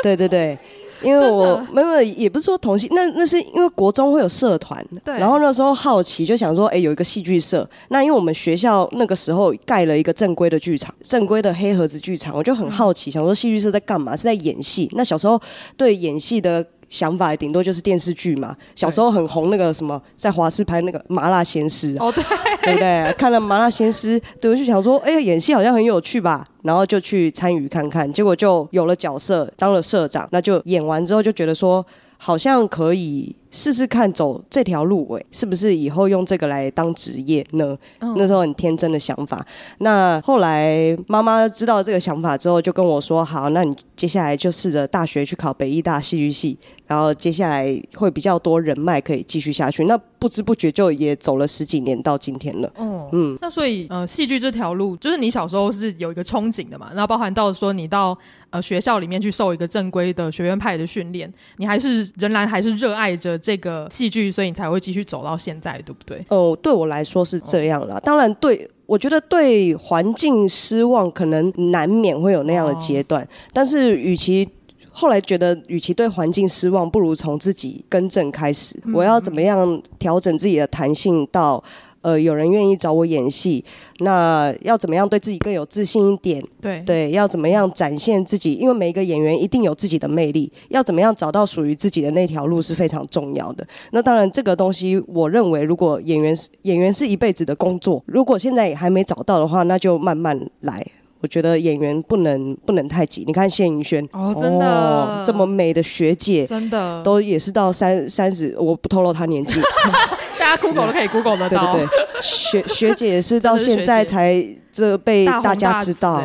对对对，因为我没有也不是说同性，那那是因为国中会有社团，对，然后那时候好奇就想说，哎，有一个戏剧社，那因为我们学校那个时候盖了一个正规的剧场，正规的黑盒子剧场，我就很好奇，想说戏剧社在干嘛？是在演戏？那小时候对演戏的。想法顶多就是电视剧嘛，小时候很红那个什么，在华视拍那个《麻辣鲜师》哦，对，对不对？看了《麻辣鲜师》，对，我就想说，哎呀，演戏好像很有趣吧，然后就去参与看看，结果就有了角色，当了社长，那就演完之后就觉得说。好像可以试试看走这条路，欸，诶，是不是以后用这个来当职业呢？嗯、那时候很天真的想法。那后来妈妈知道这个想法之后，就跟我说：“好，那你接下来就试着大学去考北艺大戏剧系。”然后接下来会比较多人脉可以继续下去，那不知不觉就也走了十几年到今天了。哦，嗯，那所以呃，戏剧这条路就是你小时候是有一个憧憬的嘛？然后包含到说你到呃学校里面去受一个正规的学院派的训练，你还是仍然还是热爱着这个戏剧，所以你才会继续走到现在，对不对？哦，对我来说是这样啦。哦、当然对，我觉得对环境失望，可能难免会有那样的阶段，哦、但是与其。后来觉得，与其对环境失望，不如从自己更正开始。我要怎么样调整自己的弹性到，呃，有人愿意找我演戏？那要怎么样对自己更有自信一点？对对，要怎么样展现自己？因为每一个演员一定有自己的魅力，要怎么样找到属于自己的那条路是非常重要的。那当然，这个东西我认为，如果演员是演员是一辈子的工作，如果现在也还没找到的话，那就慢慢来。我觉得演员不能不能太急。你看谢盈萱哦，真的、哦、这么美的学姐，真的都也是到三三十，我不透露她年纪，<laughs> 大家 Google 都可以 Google 得到。对对对，学学姐也是到现在才这被大家知道。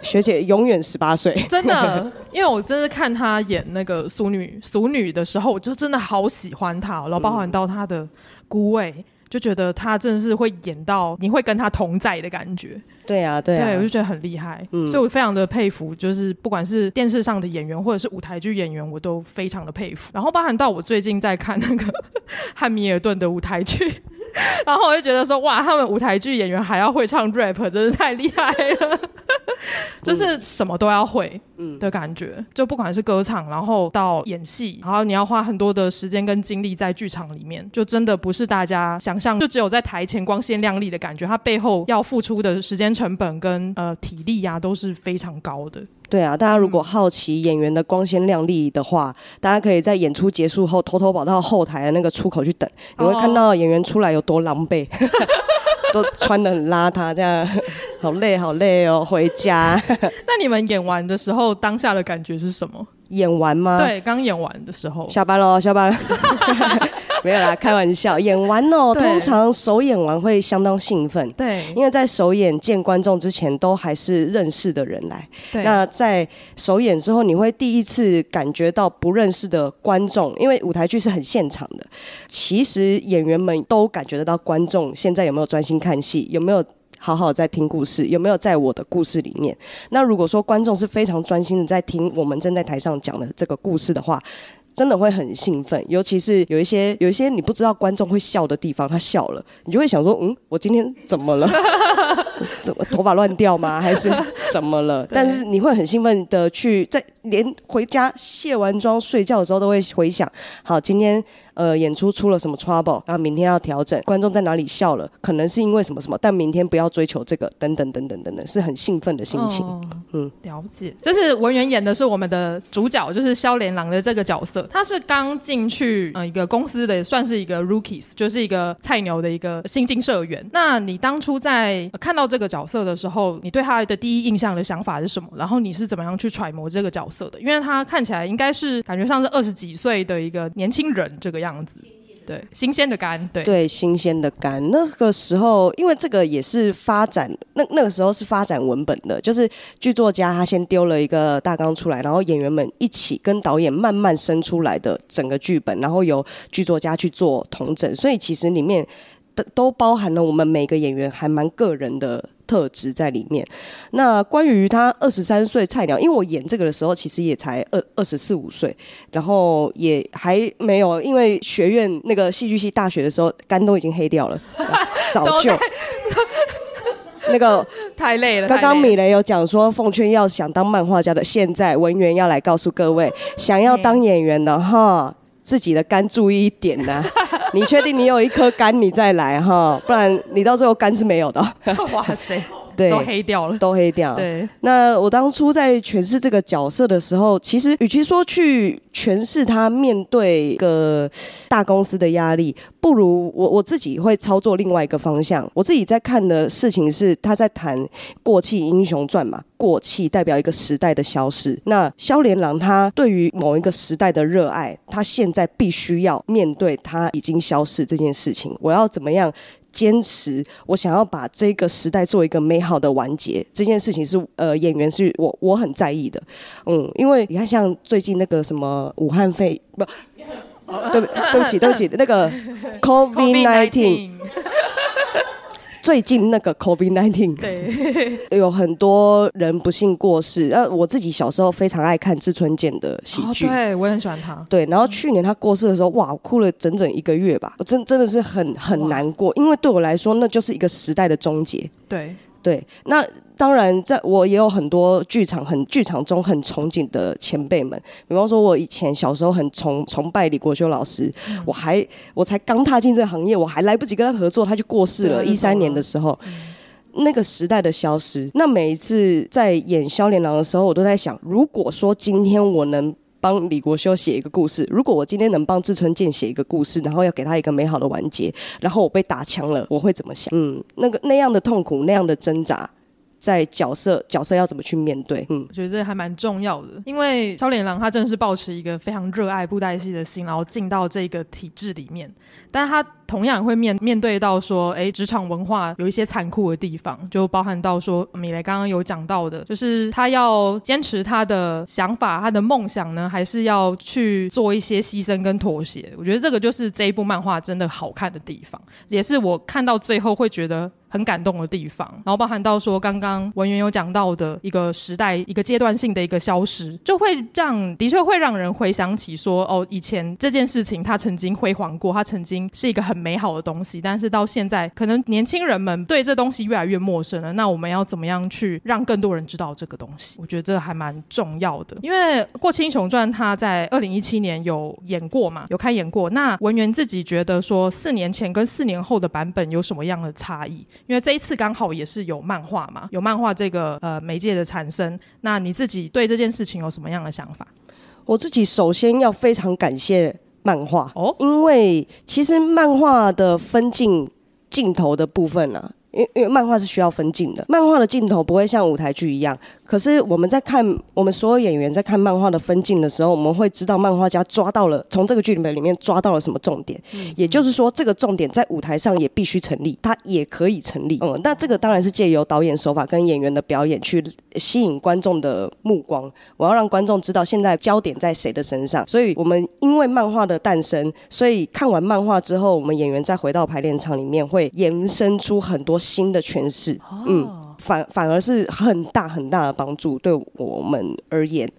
学姐，永远十八岁，真的。<laughs> 因为我真的看她演那个俗女俗女的时候，我就真的好喜欢她，然后包含到她的孤味。就觉得她真的是会演到你会跟她同在的感觉，对啊，对啊，对，我就觉得很厉害，嗯，所以我非常的佩服，就是不管是电视上的演员或者是舞台剧演员，我都非常的佩服。然后包含到我最近在看那个 <laughs> 汉密尔顿的舞台剧，<laughs> 然后我就觉得说，哇，他们舞台剧演员还要会唱 rap，真是太厉害了。<laughs> 就是什么都要会，嗯的感觉，就不管是歌唱，然后到演戏，然后你要花很多的时间跟精力在剧场里面，就真的不是大家想象，就只有在台前光鲜亮丽的感觉，它背后要付出的时间成本跟呃体力呀、啊、都是非常高的。对啊，大家如果好奇演员的光鲜亮丽的话，大家可以在演出结束后偷偷跑到后台的那个出口去等，你会看到演员出来有多狼狈。<laughs> 都穿得很邋遢，这样好累好累哦，回家。<laughs> 那你们演完的时候，当下的感觉是什么？演完吗？对，刚演完的时候。下班喽，下班。<laughs> 没有啦，开玩笑。演完哦，对通常首演完会相当兴奋。对，因为在首演见观众之前，都还是认识的人来。对。那在首演之后，你会第一次感觉到不认识的观众，因为舞台剧是很现场的。其实演员们都感觉得到观众现在有没有专心看戏，有没有好好在听故事，有没有在我的故事里面。那如果说观众是非常专心的在听我们正在台上讲的这个故事的话，真的会很兴奋，尤其是有一些有一些你不知道观众会笑的地方，他笑了，你就会想说，嗯，我今天怎么了？<laughs> 怎么头发乱掉吗？还是怎么了？但是你会很兴奋的去，在连回家卸完妆睡觉的时候都会回想，好，今天呃演出出了什么 trouble，然后明天要调整，观众在哪里笑了，可能是因为什么什么，但明天不要追求这个，等等等等等等，是很兴奋的心情。哦、嗯。嗯，了解。就是文员演的是我们的主角，就是萧连郎的这个角色。他是刚进去呃一个公司的，算是一个 rookies，就是一个菜鸟的一个新进社员。那你当初在看到这个角色的时候，你对他的第一印象的想法是什么？然后你是怎么样去揣摩这个角色的？因为他看起来应该是感觉像是二十几岁的一个年轻人这个样子。对，新鲜的肝，对对，新鲜的肝。那个时候，因为这个也是发展，那那个时候是发展文本的，就是剧作家他先丢了一个大纲出来，然后演员们一起跟导演慢慢生出来的整个剧本，然后由剧作家去做同整，所以其实里面都都包含了我们每个演员还蛮个人的。特质在里面。那关于他二十三岁菜鸟，因为我演这个的时候，其实也才二二十四五岁，然后也还没有，因为学院那个戏剧系大学的时候，肝都已经黑掉了，<laughs> 早就 <laughs> 那个 <laughs> 太累了。刚刚米雷有讲说，奉劝要想当漫画家的，现在文员要来告诉各位，想要当演员的哈，自己的肝注意一点呐、啊。你确定你有一颗肝，你再来哈，不然你到最后肝是没有的。<laughs> 哇塞，对，都黑掉了，都黑掉。对，那我当初在诠释这个角色的时候，其实与其说去诠释他面对一个大公司的压力，不如我我自己会操作另外一个方向。我自己在看的事情是他在谈过气英雄传嘛，过气代表一个时代的消逝。那萧连郎他对于某一个时代的热爱，他现在必须要面对他已经消逝这件事情。我要怎么样坚持？我想要把这个时代做一个美好的完结。这件事情是呃演员是我我很在意的，嗯，因为你看像最近那个什么武汉肺不。对不对不起对不起，那个 <laughs> COVID nineteen，最近那个 COVID nineteen，对，<laughs> 有很多人不幸过世。那，我自己小时候非常爱看志村健的喜剧，哦，对我也很喜欢他。对，然后去年他过世的时候，哇，我哭了整整一个月吧，我真真的是很很难过，因为对我来说，那就是一个时代的终结。对对，那。当然，在我也有很多剧场很剧场中很憧憬的前辈们，比方说，我以前小时候很崇崇拜李国修老师，嗯、我还我才刚踏进这个行业，我还来不及跟他合作，他就过世了。一三年的时候，嗯、那个时代的消失。那每一次在演萧连郎的时候，我都在想，如果说今天我能帮李国修写一个故事，如果我今天能帮志村健写一个故事，然后要给他一个美好的完结，然后我被打枪了，我会怎么想？嗯，那个那样的痛苦，那样的挣扎。在角色角色要怎么去面对？嗯，我觉得这还蛮重要的，因为超脸狼他真的是抱持一个非常热爱布袋戏的心，然后进到这个体制里面，但是他同样会面面对到说，哎，职场文化有一些残酷的地方，就包含到说米雷刚刚有讲到的，就是他要坚持他的想法、他的梦想呢，还是要去做一些牺牲跟妥协？我觉得这个就是这一部漫画真的好看的地方，也是我看到最后会觉得。很感动的地方，然后包含到说刚刚文媛有讲到的一个时代、一个阶段性的一个消失，就会让的确会让人回想起说，哦，以前这件事情它曾经辉煌过，它曾经是一个很美好的东西，但是到现在，可能年轻人们对这东西越来越陌生了。那我们要怎么样去让更多人知道这个东西？我觉得这还蛮重要的，因为《过气英雄传》它在 <laughs> 二零一七年有演过嘛，有开演过。那文媛自己觉得说，四年前跟四年后的版本有什么样的差异？因为这一次刚好也是有漫画嘛，有漫画这个呃媒介的产生，那你自己对这件事情有什么样的想法？我自己首先要非常感谢漫画哦，因为其实漫画的分镜镜头的部分呢、啊，因为因为漫画是需要分镜的，漫画的镜头不会像舞台剧一样。可是我们在看我们所有演员在看漫画的分镜的时候，我们会知道漫画家抓到了从这个剧本里面抓到了什么重点。嗯，也就是说，这个重点在舞台上也必须成立，它也可以成立。嗯，那这个当然是借由导演手法跟演员的表演去吸引观众的目光。我要让观众知道现在焦点在谁的身上。所以我们因为漫画的诞生，所以看完漫画之后，我们演员再回到排练场里面会延伸出很多新的诠释。嗯。反反而是很大很大的帮助，对我们而言。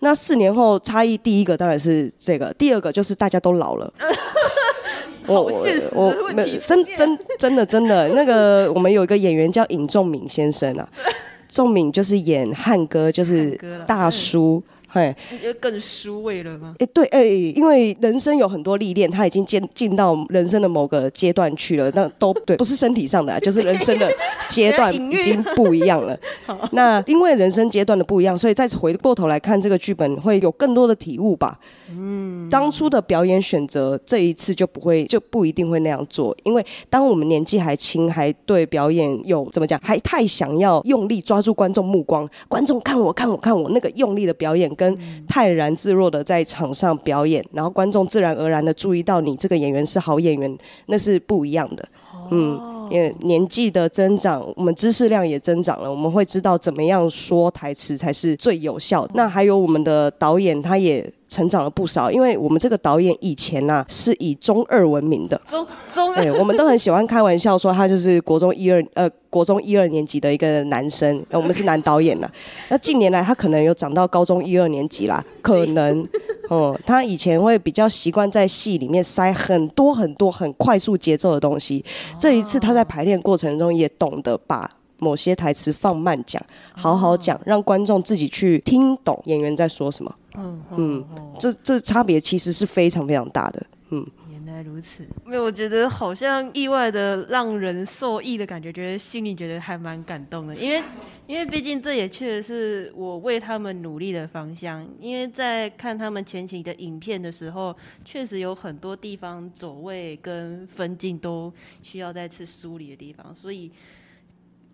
那四年后差异，第一个当然是这个，第二个就是大家都老了。<laughs> 我我我没真真真的真的 <laughs> 那个，我们有一个演员叫尹仲敏先生啊，<laughs> 仲敏就是演汉哥，就是大叔。嘿，你觉得更舒慰了吗？哎、欸，对，哎、欸，因为人生有很多历练，他已经进进到人生的某个阶段去了，那都对，不是身体上的、啊，就是人生的阶段 <laughs> 已经不一样了。<laughs> 那因为人生阶段的不一样，所以再回过头来看这个剧本，会有更多的体悟吧。嗯，当初的表演选择，这一次就不会，就不一定会那样做，因为当我们年纪还轻，还对表演有怎么讲，还太想要用力抓住观众目光，观众看我，看我，看我，那个用力的表演跟泰然自若的在场上表演，然后观众自然而然的注意到你这个演员是好演员，那是不一样的。嗯，因为年纪的增长，我们知识量也增长了，我们会知道怎么样说台词才是最有效的。那还有我们的导演，他也。成长了不少，因为我们这个导演以前呐、啊、是以中二闻名的，中中二，对，我们都很喜欢开玩笑说他就是国中一二呃国中一二年级的一个男生，我们是男导演了。<laughs> 那近年来他可能有长到高中一二年级啦，可能，<laughs> 哦、嗯，他以前会比较习惯在戏里面塞很多很多很快速节奏的东西，这一次他在排练过程中也懂得把某些台词放慢讲，好好讲，让观众自己去听懂演员在说什么。嗯嗯，这这差别其实是非常非常大的。嗯，原来如此。没有，我觉得好像意外的让人受益的感觉，觉得心里觉得还蛮感动的。因为因为毕竟这也确实是我为他们努力的方向。因为在看他们前期的影片的时候，确实有很多地方走位跟分镜都需要再次梳理的地方。所以，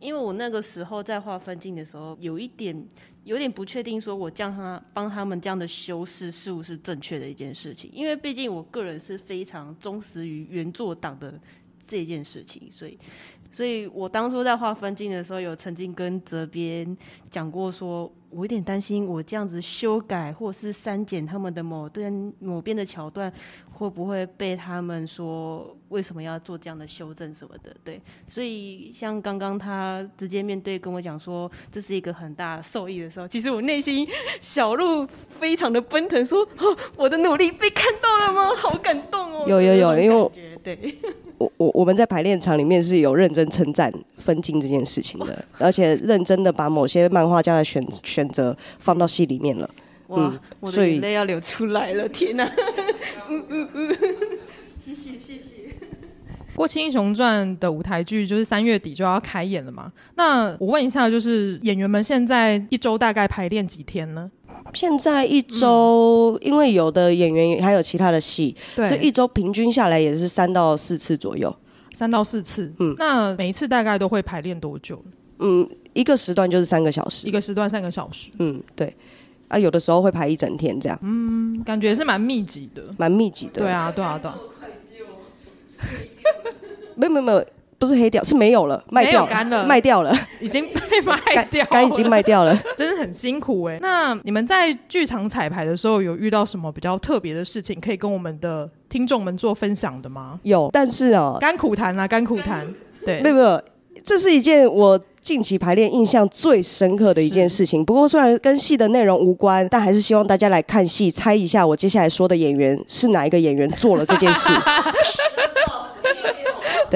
因为我那个时候在画分镜的时候，有一点。有点不确定，说我将他帮他们这样的修饰是不是正确的一件事情？因为毕竟我个人是非常忠实于原作党的这件事情，所以，所以我当初在画分镜的时候，有曾经跟责编讲过说。我有点担心，我这样子修改或是删减他们的某段某边的桥段，会不会被他们说为什么要做这样的修正什么的？对，所以像刚刚他直接面对跟我讲说这是一个很大受益的时候，其实我内心小鹿非常的奔腾说，说哦，我的努力被看到了吗？<laughs> 好感动哦！有有有，因为对。我我我们在排练场里面是有认真称赞分镜这件事情的，<laughs> 而且认真的把某些漫画家的选选择放到戏里面了。哇，嗯、我的眼泪要流出来了，天哪！嗯嗯嗯，谢谢谢谢。《过气英雄传》的舞台剧就是三月底就要开演了嘛？那我问一下，就是演员们现在一周大概排练几天呢？现在一周，因为有的演员还有其他的戏，所以一周平均下来也是三到四次左右。三到四次，嗯，那每一次大概都会排练多久？嗯，一个时段就是三个小时，一个时段三个小时。嗯，对。啊，有的时候会排一整天这样。嗯，感觉是蛮密集的，蛮密集的。对啊，对啊，对啊。<laughs> 没有没有没有。不是黑掉，是没有了，卖掉了，卖掉了，已经 <laughs> 被卖掉了，肝已经卖掉了，<laughs> 真的很辛苦哎。那你们在剧场彩排的时候，有遇到什么比较特别的事情，可以跟我们的听众们做分享的吗？有，但是哦，甘苦谈啊，甘苦谈。对，没有没有，这是一件我近期排练印象最深刻的一件事情。不过虽然跟戏的内容无关，但还是希望大家来看戏，猜一下我接下来说的演员是哪一个演员做了这件事。<laughs>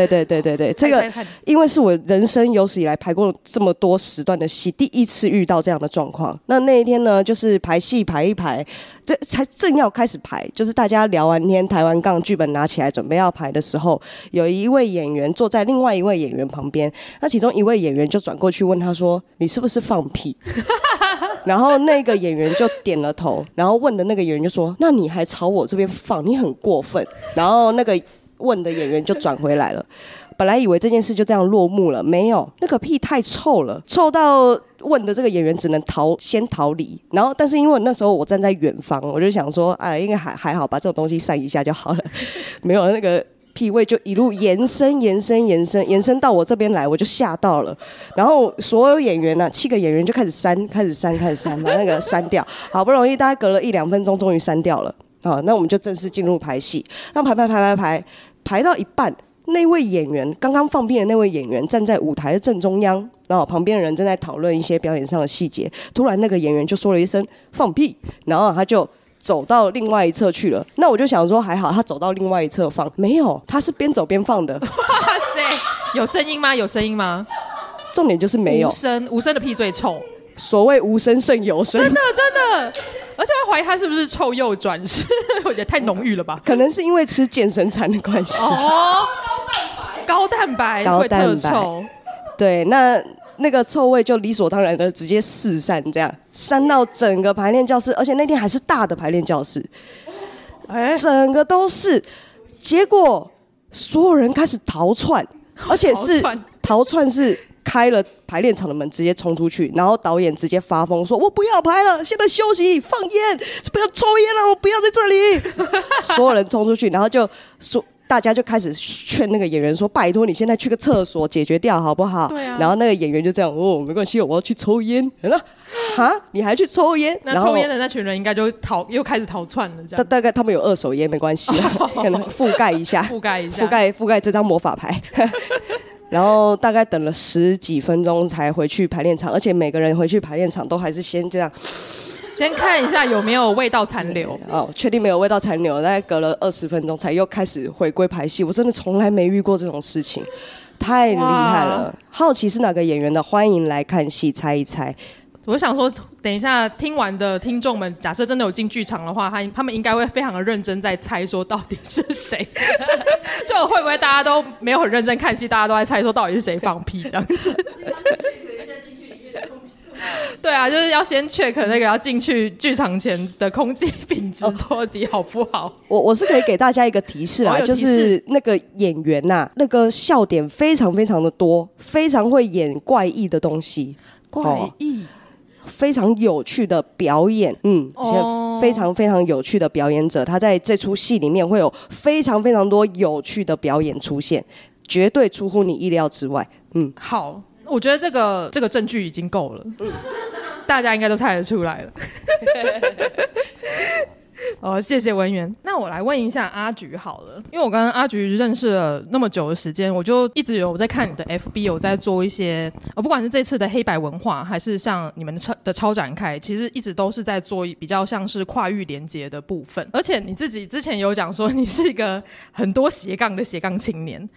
对对对对对，这个因为是我人生有史以来排过这么多时段的戏，第一次遇到这样的状况。那那一天呢，就是排戏排一排，这才正要开始排，就是大家聊完天、抬完杠，剧本拿起来准备要排的时候，有一位演员坐在另外一位演员旁边，那其中一位演员就转过去问他说：“你是不是放屁？” <laughs> 然后那个演员就点了头，然后问的那个演员就说：“那你还朝我这边放，你很过分。”然后那个。问的演员就转回来了，<laughs> 本来以为这件事就这样落幕了，没有，那个屁太臭了，臭到问的这个演员只能逃，先逃离。然后，但是因为那时候我站在远方，我就想说，哎，应该还还好，把这种东西散一下就好了。<laughs> 没有，那个屁味就一路延伸、延伸、延伸、延伸到我这边来，我就吓到了。然后所有演员呢、七个演员就开始删，开始删，开始删，把那个删掉。好不容易，大概隔了一两分钟，终于删掉了。好，那我们就正式进入排戏。那排排排排排。排到一半，那位演员刚刚放屁的那位演员站在舞台的正中央，然后旁边的人正在讨论一些表演上的细节。突然，那个演员就说了一声“放屁”，然后他就走到另外一侧去了。那我就想说，还好他走到另外一侧放，没有，他是边走边放的。哇塞，有声音吗？有声音吗？重点就是没有无声，无声的屁最臭。所谓无声胜有声，真的真的。而且我怀疑他是不是臭鼬转世，<laughs> 我觉得太浓郁了吧？可能是因为吃健身餐的关系。哦，高蛋白，高蛋白会特臭。对，那那个臭味就理所当然的直接四散，这样散到整个排练教室，而且那天还是大的排练教室，哎，整个都是。结果所有人开始逃窜，而且是逃窜是。开了排练场的门，直接冲出去，然后导演直接发疯说：“我不要排了，现在休息，放烟，不要抽烟了，我不要在这里。” <laughs> 所有人冲出去，然后就说，大家就开始劝那个演员说：“拜托你现在去个厕所解决掉好不好？”对啊。然后那个演员就这样：“哦，没关系，我要去抽烟。”啊，你还去抽烟？那抽烟的那群人应该就逃，又开始逃窜了。这样。大大概他们有二手烟，没关系，<laughs> 可能覆盖一下，<laughs> 覆盖一下，覆盖覆盖这张魔法牌。然后大概等了十几分钟才回去排练场，而且每个人回去排练场都还是先这样，先看一下有没有味道残留。<laughs> 哦，确定没有味道残留，大概隔了二十分钟才又开始回归排戏。我真的从来没遇过这种事情，太厉害了！好奇是哪个演员的？欢迎来看戏，猜一猜。我想说，等一下听完的听众们，假设真的有进剧场的话，他他们应该会非常的认真在猜，说到底是谁？<laughs> 就会不会大家都没有很认真看戏，大家都在猜说到底是谁放屁这样子？<laughs> 对啊，就是要先 check 那个要进去剧场前的空气品质到底好不好？我我是可以给大家一个提示啦，就是那个演员呐、啊，那个笑点非常非常的多，非常会演怪异的东西，怪异。非常有趣的表演，嗯，非常非常有趣的表演者，他在这出戏里面会有非常非常多有趣的表演出现，绝对出乎你意料之外。嗯，好，我觉得这个这个证据已经够了，嗯，<laughs> 大家应该都猜得出来了。<laughs> <laughs> 哦，谢谢文员。那我来问一下阿菊好了，因为我跟阿菊认识了那么久的时间，我就一直有在看你的 FB，有在做一些，呃，不管是这次的黑白文化，还是像你们的超的超展开，其实一直都是在做比较像是跨域连接的部分。而且你自己之前有讲说，你是一个很多斜杠的斜杠青年，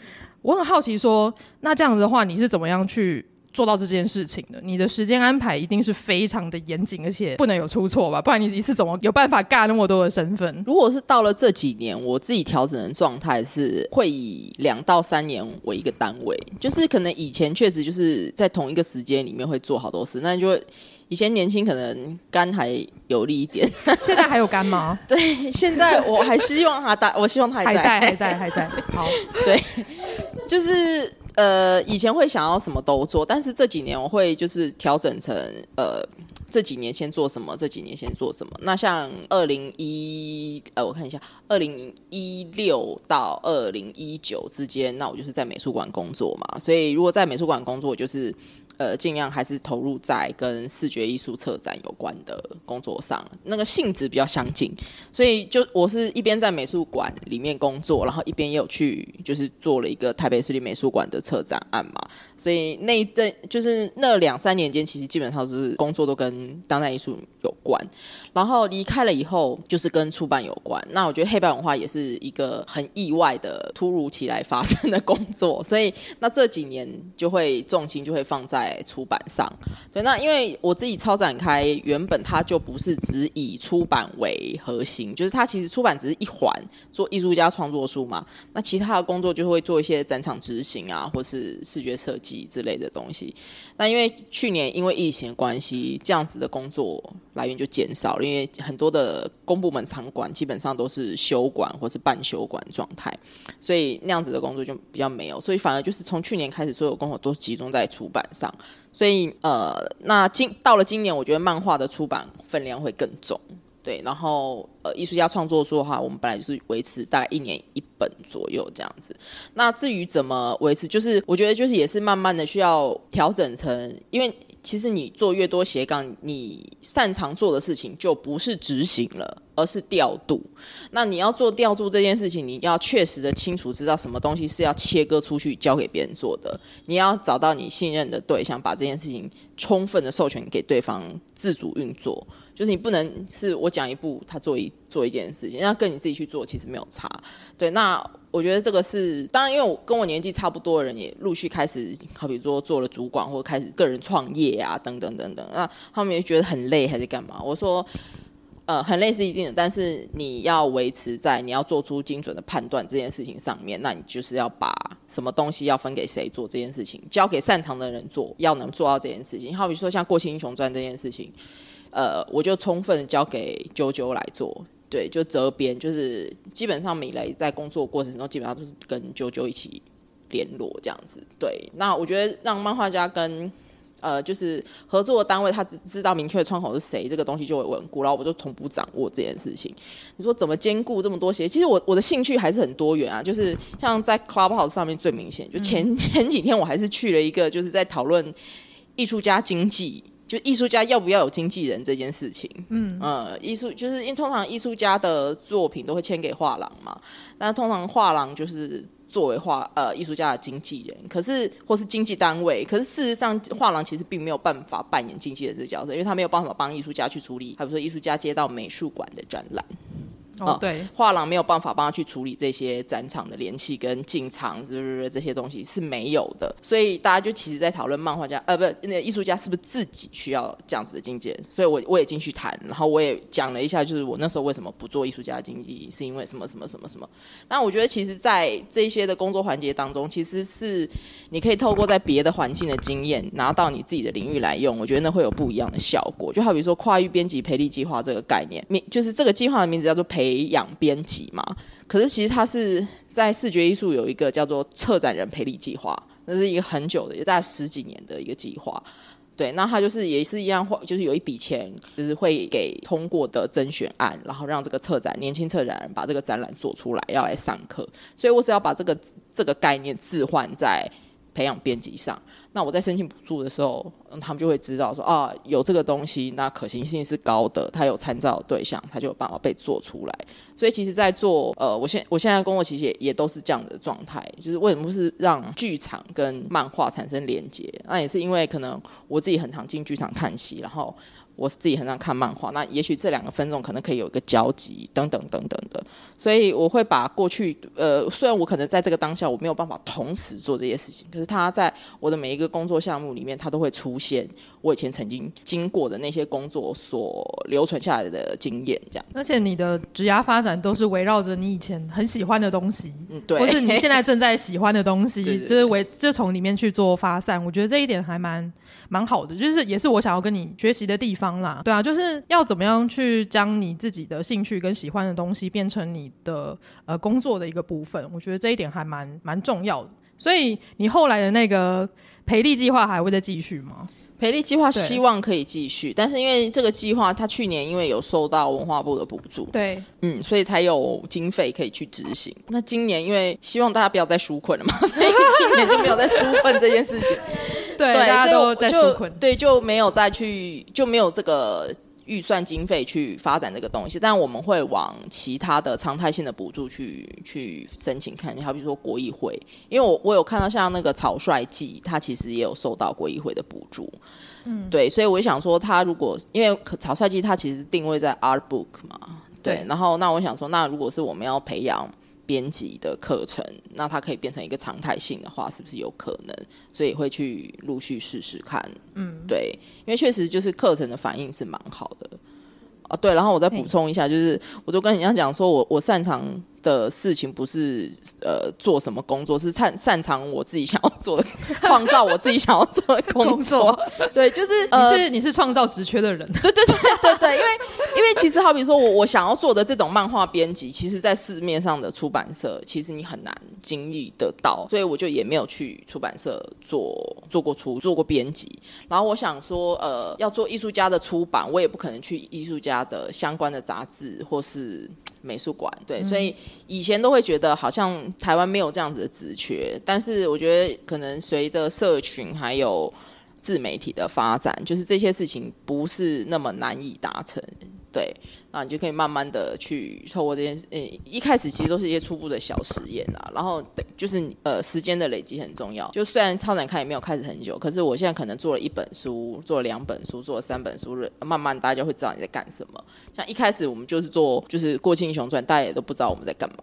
我很好奇说，那这样子的话，你是怎么样去？做到这件事情的，你的时间安排一定是非常的严谨，而且不能有出错吧？不然你一次怎么有办法尬那么多的身份？如果是到了这几年，我自己调整的状态是会以两到三年为一个单位，就是可能以前确实就是在同一个时间里面会做好多事，那就以前年轻可能肝还有力一点，现在还有肝吗？<laughs> 对，现在我还希望他大，我希望他还在，还在，还在，还在。好，<laughs> 对，就是。呃，以前会想要什么都做，但是这几年我会就是调整成呃，这几年先做什么，这几年先做什么。那像二零一呃，我看一下，二零一六到二零一九之间，那我就是在美术馆工作嘛。所以如果在美术馆工作，就是。呃，尽量还是投入在跟视觉艺术策展有关的工作上，那个性质比较相近，所以就我是一边在美术馆里面工作，然后一边也有去就是做了一个台北市立美术馆的策展案嘛。所以那一阵就是那两三年间，其实基本上都是工作都跟当代艺术有关。然后离开了以后，就是跟出版有关。那我觉得黑白文化也是一个很意外的、突如其来发生的工作。所以那这几年就会重心就会放在出版上。对，那因为我自己超展开，原本它就不是只以出版为核心，就是它其实出版只是一环，做艺术家创作书嘛。那其他的工作就会做一些展场执行啊，或是视觉设计。之类的东西，那因为去年因为疫情的关系，这样子的工作来源就减少了，因为很多的公部门场馆基本上都是休馆或是半休馆状态，所以那样子的工作就比较没有，所以反而就是从去年开始，所有工作都集中在出版上，所以呃，那今到了今年，我觉得漫画的出版分量会更重。对，然后呃，艺术家创作书的话，我们本来就是维持大概一年一本左右这样子。那至于怎么维持，就是我觉得就是也是慢慢的需要调整成，因为其实你做越多斜杠，你擅长做的事情就不是执行了，而是调度。那你要做调度这件事情，你要确实的清楚知道什么东西是要切割出去交给别人做的。你要找到你信任的对象，把这件事情充分的授权给对方自主运作。就是你不能是我讲一步，他做一做一件事情，那跟你自己去做其实没有差。对，那我觉得这个是当然，因为我跟我年纪差不多的人也陆续开始，好比说做了主管或者开始个人创业啊，等等等等。那他们也觉得很累还是干嘛？我说呃，很累是一定的，但是你要维持在你要做出精准的判断这件事情上面，那你就是要把什么东西要分给谁做这件事情，交给擅长的人做，要能做到这件事情。好比说像《过气英雄传》这件事情，呃，我就充分交给啾啾来做，对，就责编，就是基本上米雷在工作过程中基本上都是跟啾啾一起联络这样子。对，那我觉得让漫画家跟呃，就是合作的单位，他只知道明确的窗口是谁，这个东西就会稳固，然后我就同步掌握这件事情。你说怎么兼顾这么多鞋？其实我我的兴趣还是很多元啊，就是像在 Clubhouse 上面最明显，就前前几天我还是去了一个，就是在讨论艺术家经纪，就艺术家要不要有经纪人这件事情。嗯呃，艺术就是因为通常艺术家的作品都会签给画廊嘛，那通常画廊就是。作为画呃艺术家的经纪人，可是或是经纪单位，可是事实上画廊其实并没有办法扮演经纪人这角色，因为他没有办法帮艺术家去处理，还比如说艺术家接到美术馆的展览。哦，对，画廊没有办法帮他去处理这些展场的联系跟进场，是不是这些东西是没有的？所以大家就其实，在讨论漫画家，呃，不，那艺术家是不是自己需要这样子的境界？所以我我也进去谈，然后我也讲了一下，就是我那时候为什么不做艺术家经济，是因为什么什么什么什么。那我觉得，其实，在这些的工作环节当中，其实是你可以透过在别的环境的经验，拿到你自己的领域来用，我觉得那会有不一样的效果。就好比说跨域编辑培力计划这个概念，名就是这个计划的名字叫做培。培养编辑嘛，可是其实他是在视觉艺术有一个叫做策展人培力计划，那是一个很久的，也大概十几年的一个计划。对，那他就是也是一样，就是有一笔钱，就是会给通过的甄选案，然后让这个策展年轻策展人把这个展览做出来，要来上课。所以我只要把这个这个概念置换在培养编辑上。那我在申请补助的时候，他们就会知道说啊，有这个东西，那可行性是高的，他有参照对象，他就有办法被做出来。所以其实，在做呃，我现我现在工作其实也也都是这样的状态，就是为什么是让剧场跟漫画产生连接？那也是因为可能我自己很常进剧场看戏，然后。我自己很常看漫画，那也许这两个分众可能可以有一个交集，等等等等的，所以我会把过去，呃，虽然我可能在这个当下我没有办法同时做这些事情，可是它在我的每一个工作项目里面，它都会出现我以前曾经经过的那些工作所留存下来的经验，这样。而且你的职涯发展都是围绕着你以前很喜欢的东西，嗯，对，或是你现在正在喜欢的东西，<laughs> 对对对，就是围就从里面去做发散。我觉得这一点还蛮蛮好的，就是也是我想要跟你学习的地方啦。对啊，就是要怎么样去将你自己的兴趣跟喜欢的东西变成你的呃工作的一个部分。我觉得这一点还蛮蛮重要的。所以你后来的那个培力计划还会再继续吗？培力计划希望可以继续，但是因为这个计划，它去年因为有受到文化部的补助，对，嗯，所以才有经费可以去执行。那今年因为希望大家不要再纾困了嘛，<laughs> 所以今年就没有再纾困这件事情。对，大家都在纾困，对，就没有再去，就没有这个。预算经费去发展这个东西，但我们会往其他的常态性的补助去去申请看，你好比如说国议会，因为我我有看到像那个草率季，它其实也有受到国议会的补助，嗯，对，所以我想说，他如果因为草率季它其实定位在 art book 嘛，对，对然后那我想说，那如果是我们要培养。编辑的课程，那它可以变成一个常态性的话，是不是有可能？所以会去陆续试试看。嗯，对，因为确实就是课程的反应是蛮好的。啊，对，然后我再补充一下，就是我就跟人家讲说，我我擅长的事情不是呃做什么工作，是擅擅长我自己想要做的，创造我自己想要做的工作。对，就是你是 <laughs> 你是创造职缺的人。对对对对对，因为 <laughs> 因为其实好比说我我想要做的这种漫画编辑，其实在市面上的出版社，其实你很难经历得到，所以我就也没有去出版社做做过出做过编辑。然后我想说，呃，要做艺术家的出版，我也不可能去艺术家的相关的杂志或是。美术馆对，所以以前都会觉得好像台湾没有这样子的职缺，但是我觉得可能随着社群还有自媒体的发展，就是这些事情不是那么难以达成。对，那你就可以慢慢的去透过这件事，呃，一开始其实都是一些初步的小实验啦，然后就是呃时间的累积很重要。就虽然超展开也没有开始很久，可是我现在可能做了一本书，做了两本书，做了三本书，慢慢大家就会知道你在干什么。像一开始我们就是做就是《过气英雄传》，大家也都不知道我们在干嘛，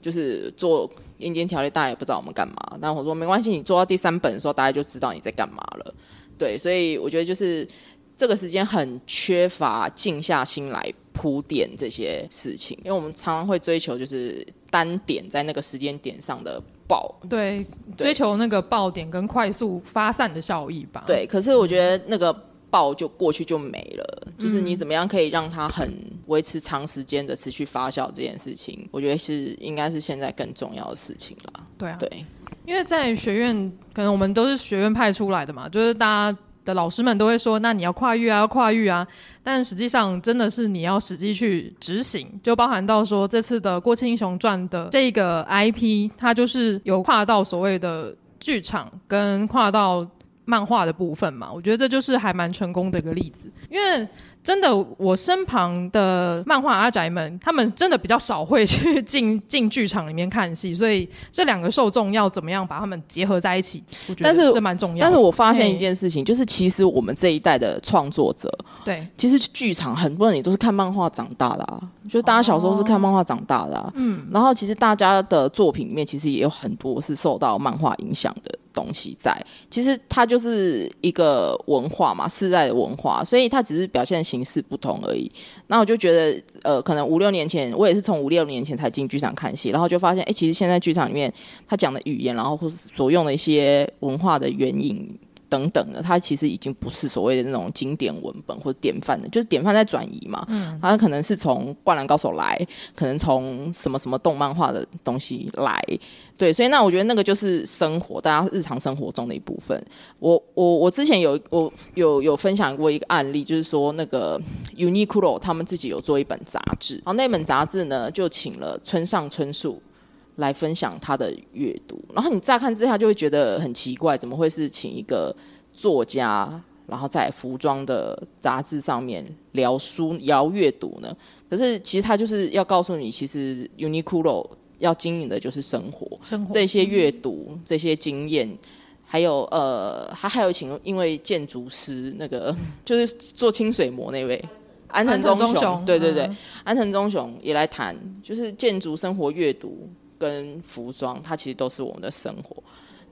就是做《阴间条例》，大家也不知道我们干嘛。但我说没关系，你做到第三本的时候，大家就知道你在干嘛了。对，所以我觉得就是。这个时间很缺乏静下心来铺垫这些事情，因为我们常常会追求就是单点在那个时间点上的爆，对，追求那个爆点跟快速发散的效益吧。对，可是我觉得那个爆就过去就没了，嗯、就是你怎么样可以让它很维持长时间的持续发酵这件事情，我觉得是应该是现在更重要的事情了。对啊，对，因为在学院，可能我们都是学院派出来的嘛，就是大家。的老师们都会说，那你要跨域啊，要跨域啊，但实际上真的是你要实际去执行，就包含到说这次的《过气英雄传》的这个 IP，它就是有跨到所谓的剧场跟跨到漫画的部分嘛，我觉得这就是还蛮成功的一个例子，因为。真的，我身旁的漫画阿宅们，他们真的比较少会去进进剧场里面看戏，所以这两个受众要怎么样把他们结合在一起，我觉得这蛮重要的。但是我发现一件事情，就是其实我们这一代的创作者，对，其实剧场很多人也都是看漫画长大的啊，就是大家小时候是看漫画长大的啊，嗯，然后其实大家的作品里面其实也有很多是受到漫画影响的。东西在，其实它就是一个文化嘛，世代的文化，所以它只是表现形式不同而已。那我就觉得，呃，可能五六年前，我也是从五六年前才进剧场看戏，然后就发现，哎，其实现在剧场里面他讲的语言，然后或是所用的一些文化的原因。等等的，它其实已经不是所谓的那种经典文本或者典范的，就是典范在转移嘛。嗯，它可能是从《灌篮高手》来，可能从什么什么动漫化的东西来，对，所以那我觉得那个就是生活，大家日常生活中的一部分。我我我之前有我有有分享过一个案例，就是说那个 Uniqlo 他们自己有做一本杂志，然后那本杂志呢就请了村上春树。来分享他的阅读，然后你乍看之下就会觉得很奇怪，怎么会是请一个作家，然后在服装的杂志上面聊书聊阅读呢？可是其实他就是要告诉你，其实 Uniqlo 要经营的就是生活，生活这些阅读这些经验，还有呃，他还有请因为建筑师那个 <laughs> 就是做清水模那位安藤忠雄，对对对，嗯、安藤忠雄也来谈，就是建筑生活阅读。跟服装，它其实都是我们的生活。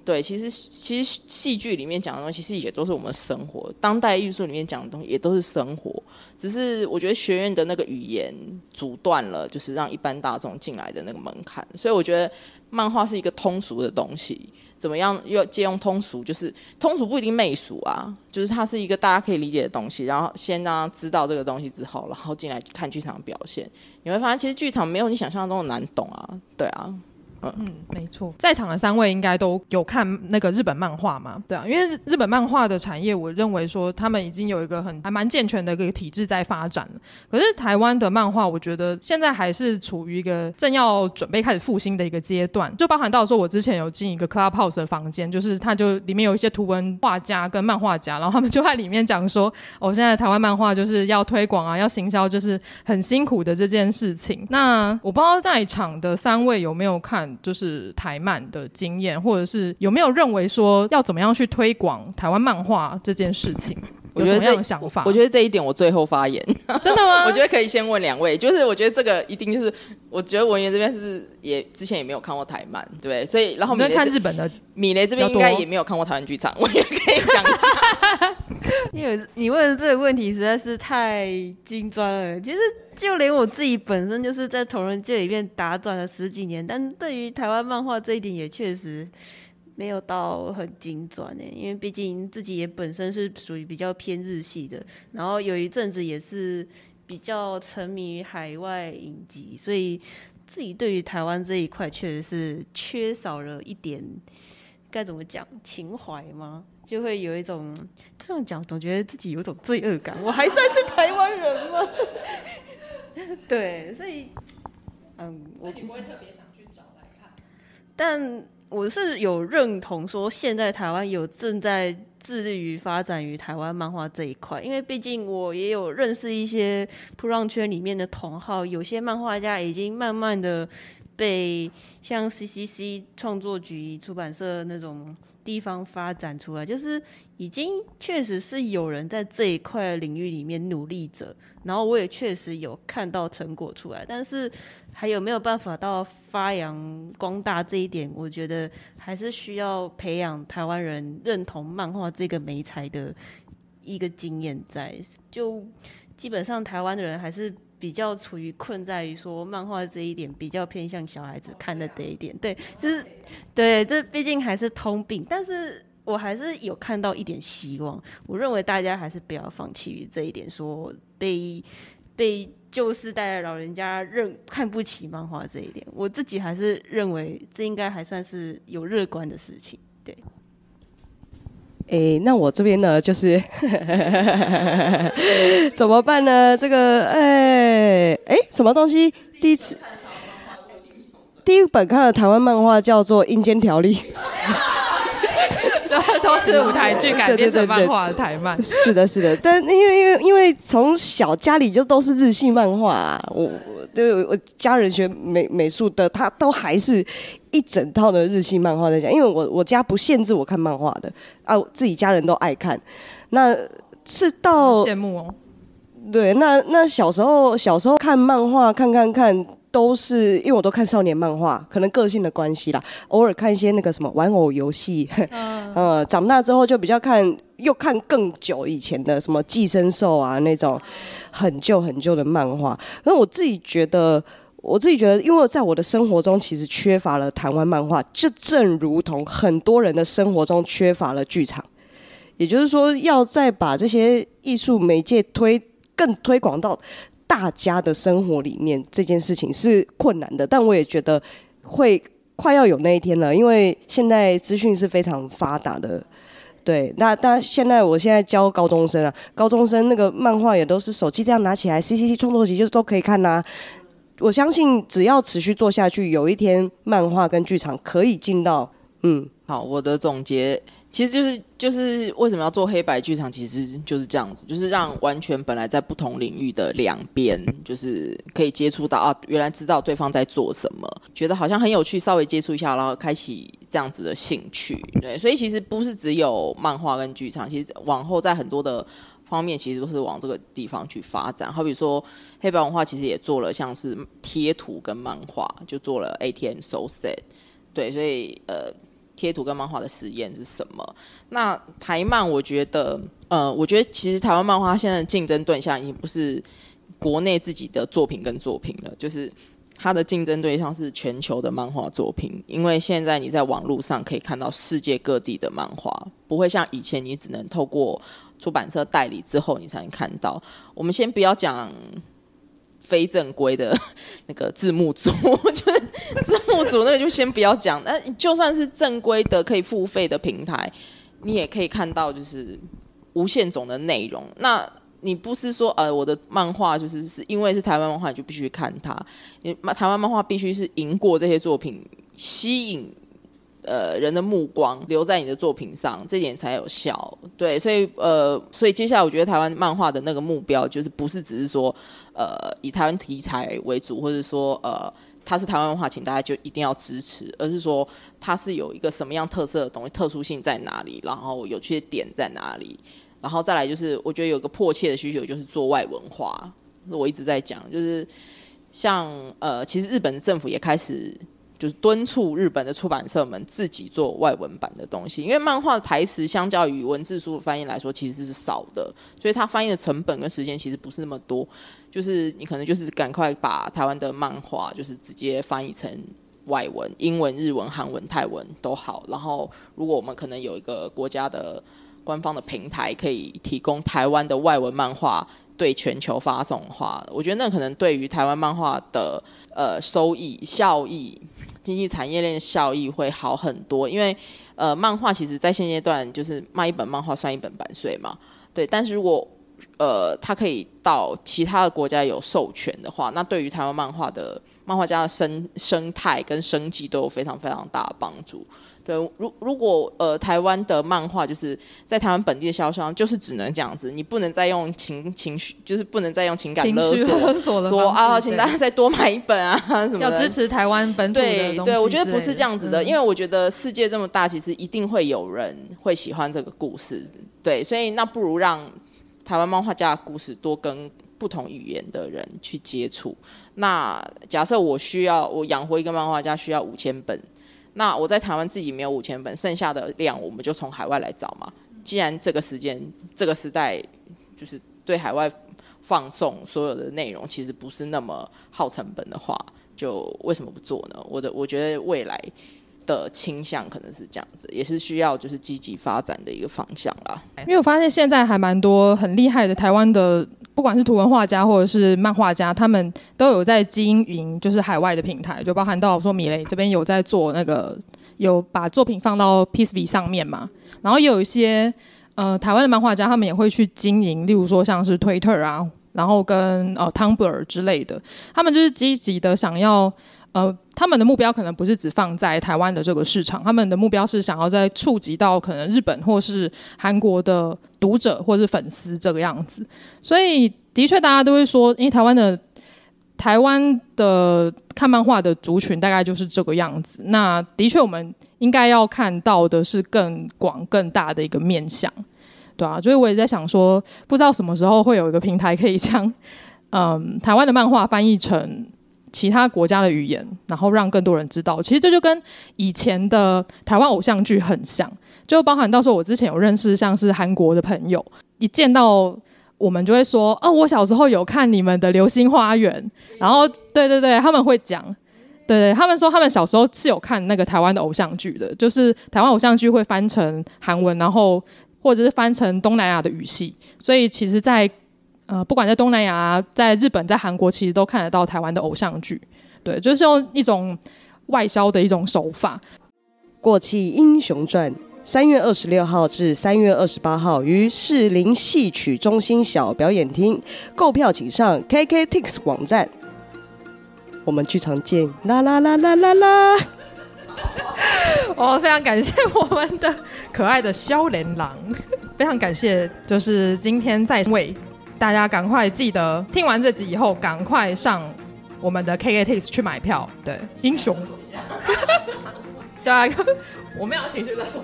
对，其实其实戏剧里面讲的东西，其实也都是我们的生活。当代艺术里面讲的东西，也都是生活。只是我觉得学院的那个语言阻断了，就是让一般大众进来的那个门槛。所以我觉得漫画是一个通俗的东西。怎么样要借用通俗？就是通俗不一定媚俗啊，就是它是一个大家可以理解的东西。然后先让他知道这个东西之后，然后进来看剧场表现，你会发现其实剧场没有你想象中的难懂啊。对啊。嗯，没错，在场的三位应该都有看那个日本漫画嘛？对啊，因为日本漫画的产业，我认为说他们已经有一个很还蛮健全的一个体制在发展了。可是台湾的漫画，我觉得现在还是处于一个正要准备开始复兴的一个阶段，就包含到说我之前有进一个 Clubhouse 的房间，就是它就里面有一些图文画家跟漫画家，然后他们就在里面讲说，哦，现在台湾漫画就是要推广啊，要行销，就是很辛苦的这件事情。那我不知道在场的三位有没有看？就是台漫的经验，或者是有没有认为说要怎么样去推广台湾漫画这件事情？我觉得这样的想法，我觉得这一点我最后发言。<laughs> 真的吗？我觉得可以先问两位，就是我觉得这个一定就是，我觉得文员这边是也之前也没有看过台漫，对，所以然后米雷看日本的，米雷这边应该也没有看过台湾剧场，我也可以讲一下。<laughs> 因为你问的这个问题实在是太精专了，其实就连我自己本身就是在同人界里面打转了十几年，但对于台湾漫画这一点也确实。没有到很精专诶，因为毕竟自己也本身是属于比较偏日系的，然后有一阵子也是比较沉迷于海外影集，所以自己对于台湾这一块确实是缺少了一点，该怎么讲情怀吗？就会有一种这样讲，总觉得自己有种罪恶感。我还算是台湾人吗？<laughs> 对，所以嗯，我你不会特别想去找来看，但。我是有认同说，现在台湾有正在致力于发展于台湾漫画这一块，因为毕竟我也有认识一些噗浪圈里面的同好，有些漫画家已经慢慢的被像 CCC 创作局出版社那种地方发展出来，就是已经确实是有人在这一块领域里面努力着，然后我也确实有看到成果出来，但是。还有没有办法到发扬光大这一点？我觉得还是需要培养台湾人认同漫画这个媒材的一个经验在。就基本上台湾的人还是比较处于困在于说漫画这一点比较偏向小孩子看的这一点，对，就是对，这毕竟还是通病，但是我还是有看到一点希望。我认为大家还是不要放弃于这一点，说被被旧世代的老人家认看不起漫画这一点，我自己还是认为这应该还算是有乐观的事情，对。哎、那我这边呢，就是 <laughs> 怎么办呢？这个，哎、欸，哎、什么东西？第一次，第一本看的台湾漫画叫做《阴间条例》。这都是舞台剧改编成漫画的台漫，是的，是的。但因为因为因为从小家里就都是日系漫画啊，我对我家人学美美术的，他都还是一整套的日系漫画在讲。因为我我家不限制我看漫画的啊，自己家人都爱看。那是到羡慕哦。对，那那小时候小时候看漫画，看看看。都是因为我都看少年漫画，可能个性的关系啦。偶尔看一些那个什么玩偶游戏，嗯，<laughs> 呃，长大之后就比较看，又看更久以前的什么寄生兽啊那种很旧很旧的漫画。那我自己觉得，我自己觉得，因为在我的生活中其实缺乏了台湾漫画，就正如同很多人的生活中缺乏了剧场。也就是说，要再把这些艺术媒介推更推广到。大家的生活里面这件事情是困难的，但我也觉得会快要有那一天了，因为现在资讯是非常发达的。对，那但现在我现在教高中生啊，高中生那个漫画也都是手机这样拿起来，C C C 创作集就都可以看呐、啊。我相信只要持续做下去，有一天漫画跟剧场可以进到嗯，好，我的总结。其实就是就是为什么要做黑白剧场，其实就是这样子，就是让完全本来在不同领域的两边，就是可以接触到啊，原来知道对方在做什么，觉得好像很有趣，稍微接触一下，然后开启这样子的兴趣，对，所以其实不是只有漫画跟剧场，其实往后在很多的方面，其实都是往这个地方去发展。好比说黑白文化其实也做了像是贴图跟漫画，就做了 ATM So Sad，对，所以呃。贴图跟漫画的实验是什么？那台漫，我觉得，呃，我觉得其实台湾漫画现在的竞争对象已经不是国内自己的作品跟作品了，就是它的竞争对象是全球的漫画作品。因为现在你在网络上可以看到世界各地的漫画，不会像以前你只能透过出版社代理之后你才能看到。我们先不要讲。非正规的 <laughs> 那个字幕组，<laughs> 就是字幕组那个就先不要讲。那就算是正规的可以付费的平台，你也可以看到就是无限种的内容。那你不是说呃我的漫画就是是因为是台湾漫画，你就必须看它？你台湾漫画必须是赢过这些作品，吸引。呃，人的目光留在你的作品上，这点才有效。对，所以呃，所以接下来我觉得台湾漫画的那个目标，就是不是只是说呃以台湾题材为主，或者说呃它是台湾漫画，请大家就一定要支持，而是说它是有一个什么样特色的东西，特殊性在哪里，然后有趣的点在哪里，然后再来就是我觉得有个迫切的需求，就是做外文化。我一直在讲，就是像呃，其实日本的政府也开始。就是敦促日本的出版社们自己做外文版的东西，因为漫画的台词相较于文字书翻译来说，其实是少的，所以它翻译的成本跟时间其实不是那么多。就是你可能就是赶快把台湾的漫画就是直接翻译成外文，英文、日文、韩文、泰文都好。然后，如果我们可能有一个国家的官方的平台，可以提供台湾的外文漫画对全球发送的话，我觉得那可能对于台湾漫画的呃收益效益。经济产业链效益会好很多，因为呃，漫画其实在现阶段就是卖一本漫画算一本版税嘛，对。但是如果呃，它可以到其他的国家有授权的话，那对于台湾漫画的漫画家的生生态跟生计都有非常非常大的帮助。对，如如果呃台湾的漫画就是在台湾本地的销商，就是只能这样子，你不能再用情情绪，就是不能再用情感勒索，勒索说啊，请大家再多买一本啊什么的。要支持台湾本土的。对对，我觉得不是这样子的，嗯，因为我觉得世界这么大，其实一定会有人会喜欢这个故事。对，所以那不如让台湾漫画家的故事多跟不同语言的人去接触。那假设我需要我养活一个漫画家需要五千本。那我在台湾自己没有五千本，剩下的量我们就从海外来找嘛。既然这个时间、这个时代，就是对海外放送所有的内容，其实不是那么耗成本的话，就为什么不做呢？我的我觉得未来的倾向可能是这样子，也是需要就是积极发展的一个方向啦。因为我发现现在还蛮多很厉害的台湾的，不管是图文画家或者是漫画家，他们都有在经营，就是海外的平台，就包含到说米雷这边有在做那个，有把作品放到 PSB 上面嘛，然后也有一些呃台湾的漫画家，他们也会去经营，例如说像是 Twitter 啊，然后跟呃 Tumblr 之类的，他们就是积极的想要。呃，他们的目标可能不是只放在台湾的这个市场，他们的目标是想要再触及到可能日本或是韩国的读者或是粉丝这个样子。所以，的确大家都会说，因为台湾的台湾的看漫画的族群大概就是这个样子。那的确，我们应该要看到的是更广、更大的一个面向，对啊。所以我也在想说，不知道什么时候会有一个平台可以将嗯台湾的漫画翻译成。其他国家的语言，然后让更多人知道。其实这就跟以前的台湾偶像剧很像，就包含到时候我之前有认识像是韩国的朋友，一见到我们就会说：“哦，我小时候有看你们的《流星花园》。”然后，对对对，他们会讲，对对，他们说他们小时候是有看那个台湾的偶像剧的，就是台湾偶像剧会翻成韩文，然后或者是翻成东南亚的语系，所以其实，在呃，不管在东南亚、在日本、在韩国，其实都看得到台湾的偶像剧，对，就是用一种外销的一种手法。《过气英雄传》三月二十六号至三月二十八号于士林戏曲中心小表演厅购票，请上 KKTIX 网站。我们剧场见！啦啦啦啦啦啦！哦非常感谢我们的可爱的萧连郎，非常感谢，就是今天在位。大家赶快记得听完这集以后，赶快上我们的 KKTIX 去买票。对，英雄。<laughs> 对啊，<laughs> 我们要情绪勒索。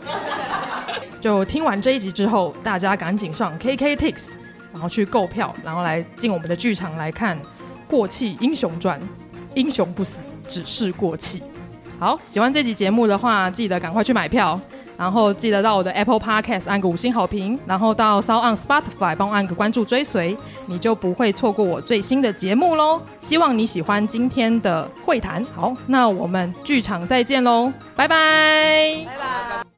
就听完这一集之后，大家赶紧上 KKTIX，然后去购票，然后来进我们的剧场来看《过气英雄传》。英雄不死，只是过气。好，喜欢这集节目的话，记得赶快去买票。然后记得到我的 Apple Podcast 按个五星好评，然后到 SoundOn Spotify 帮我按个关注追随，你就不会错过我最新的节目喽。希望你喜欢今天的会谈。好，那我们剧场再见喽，拜拜，拜拜。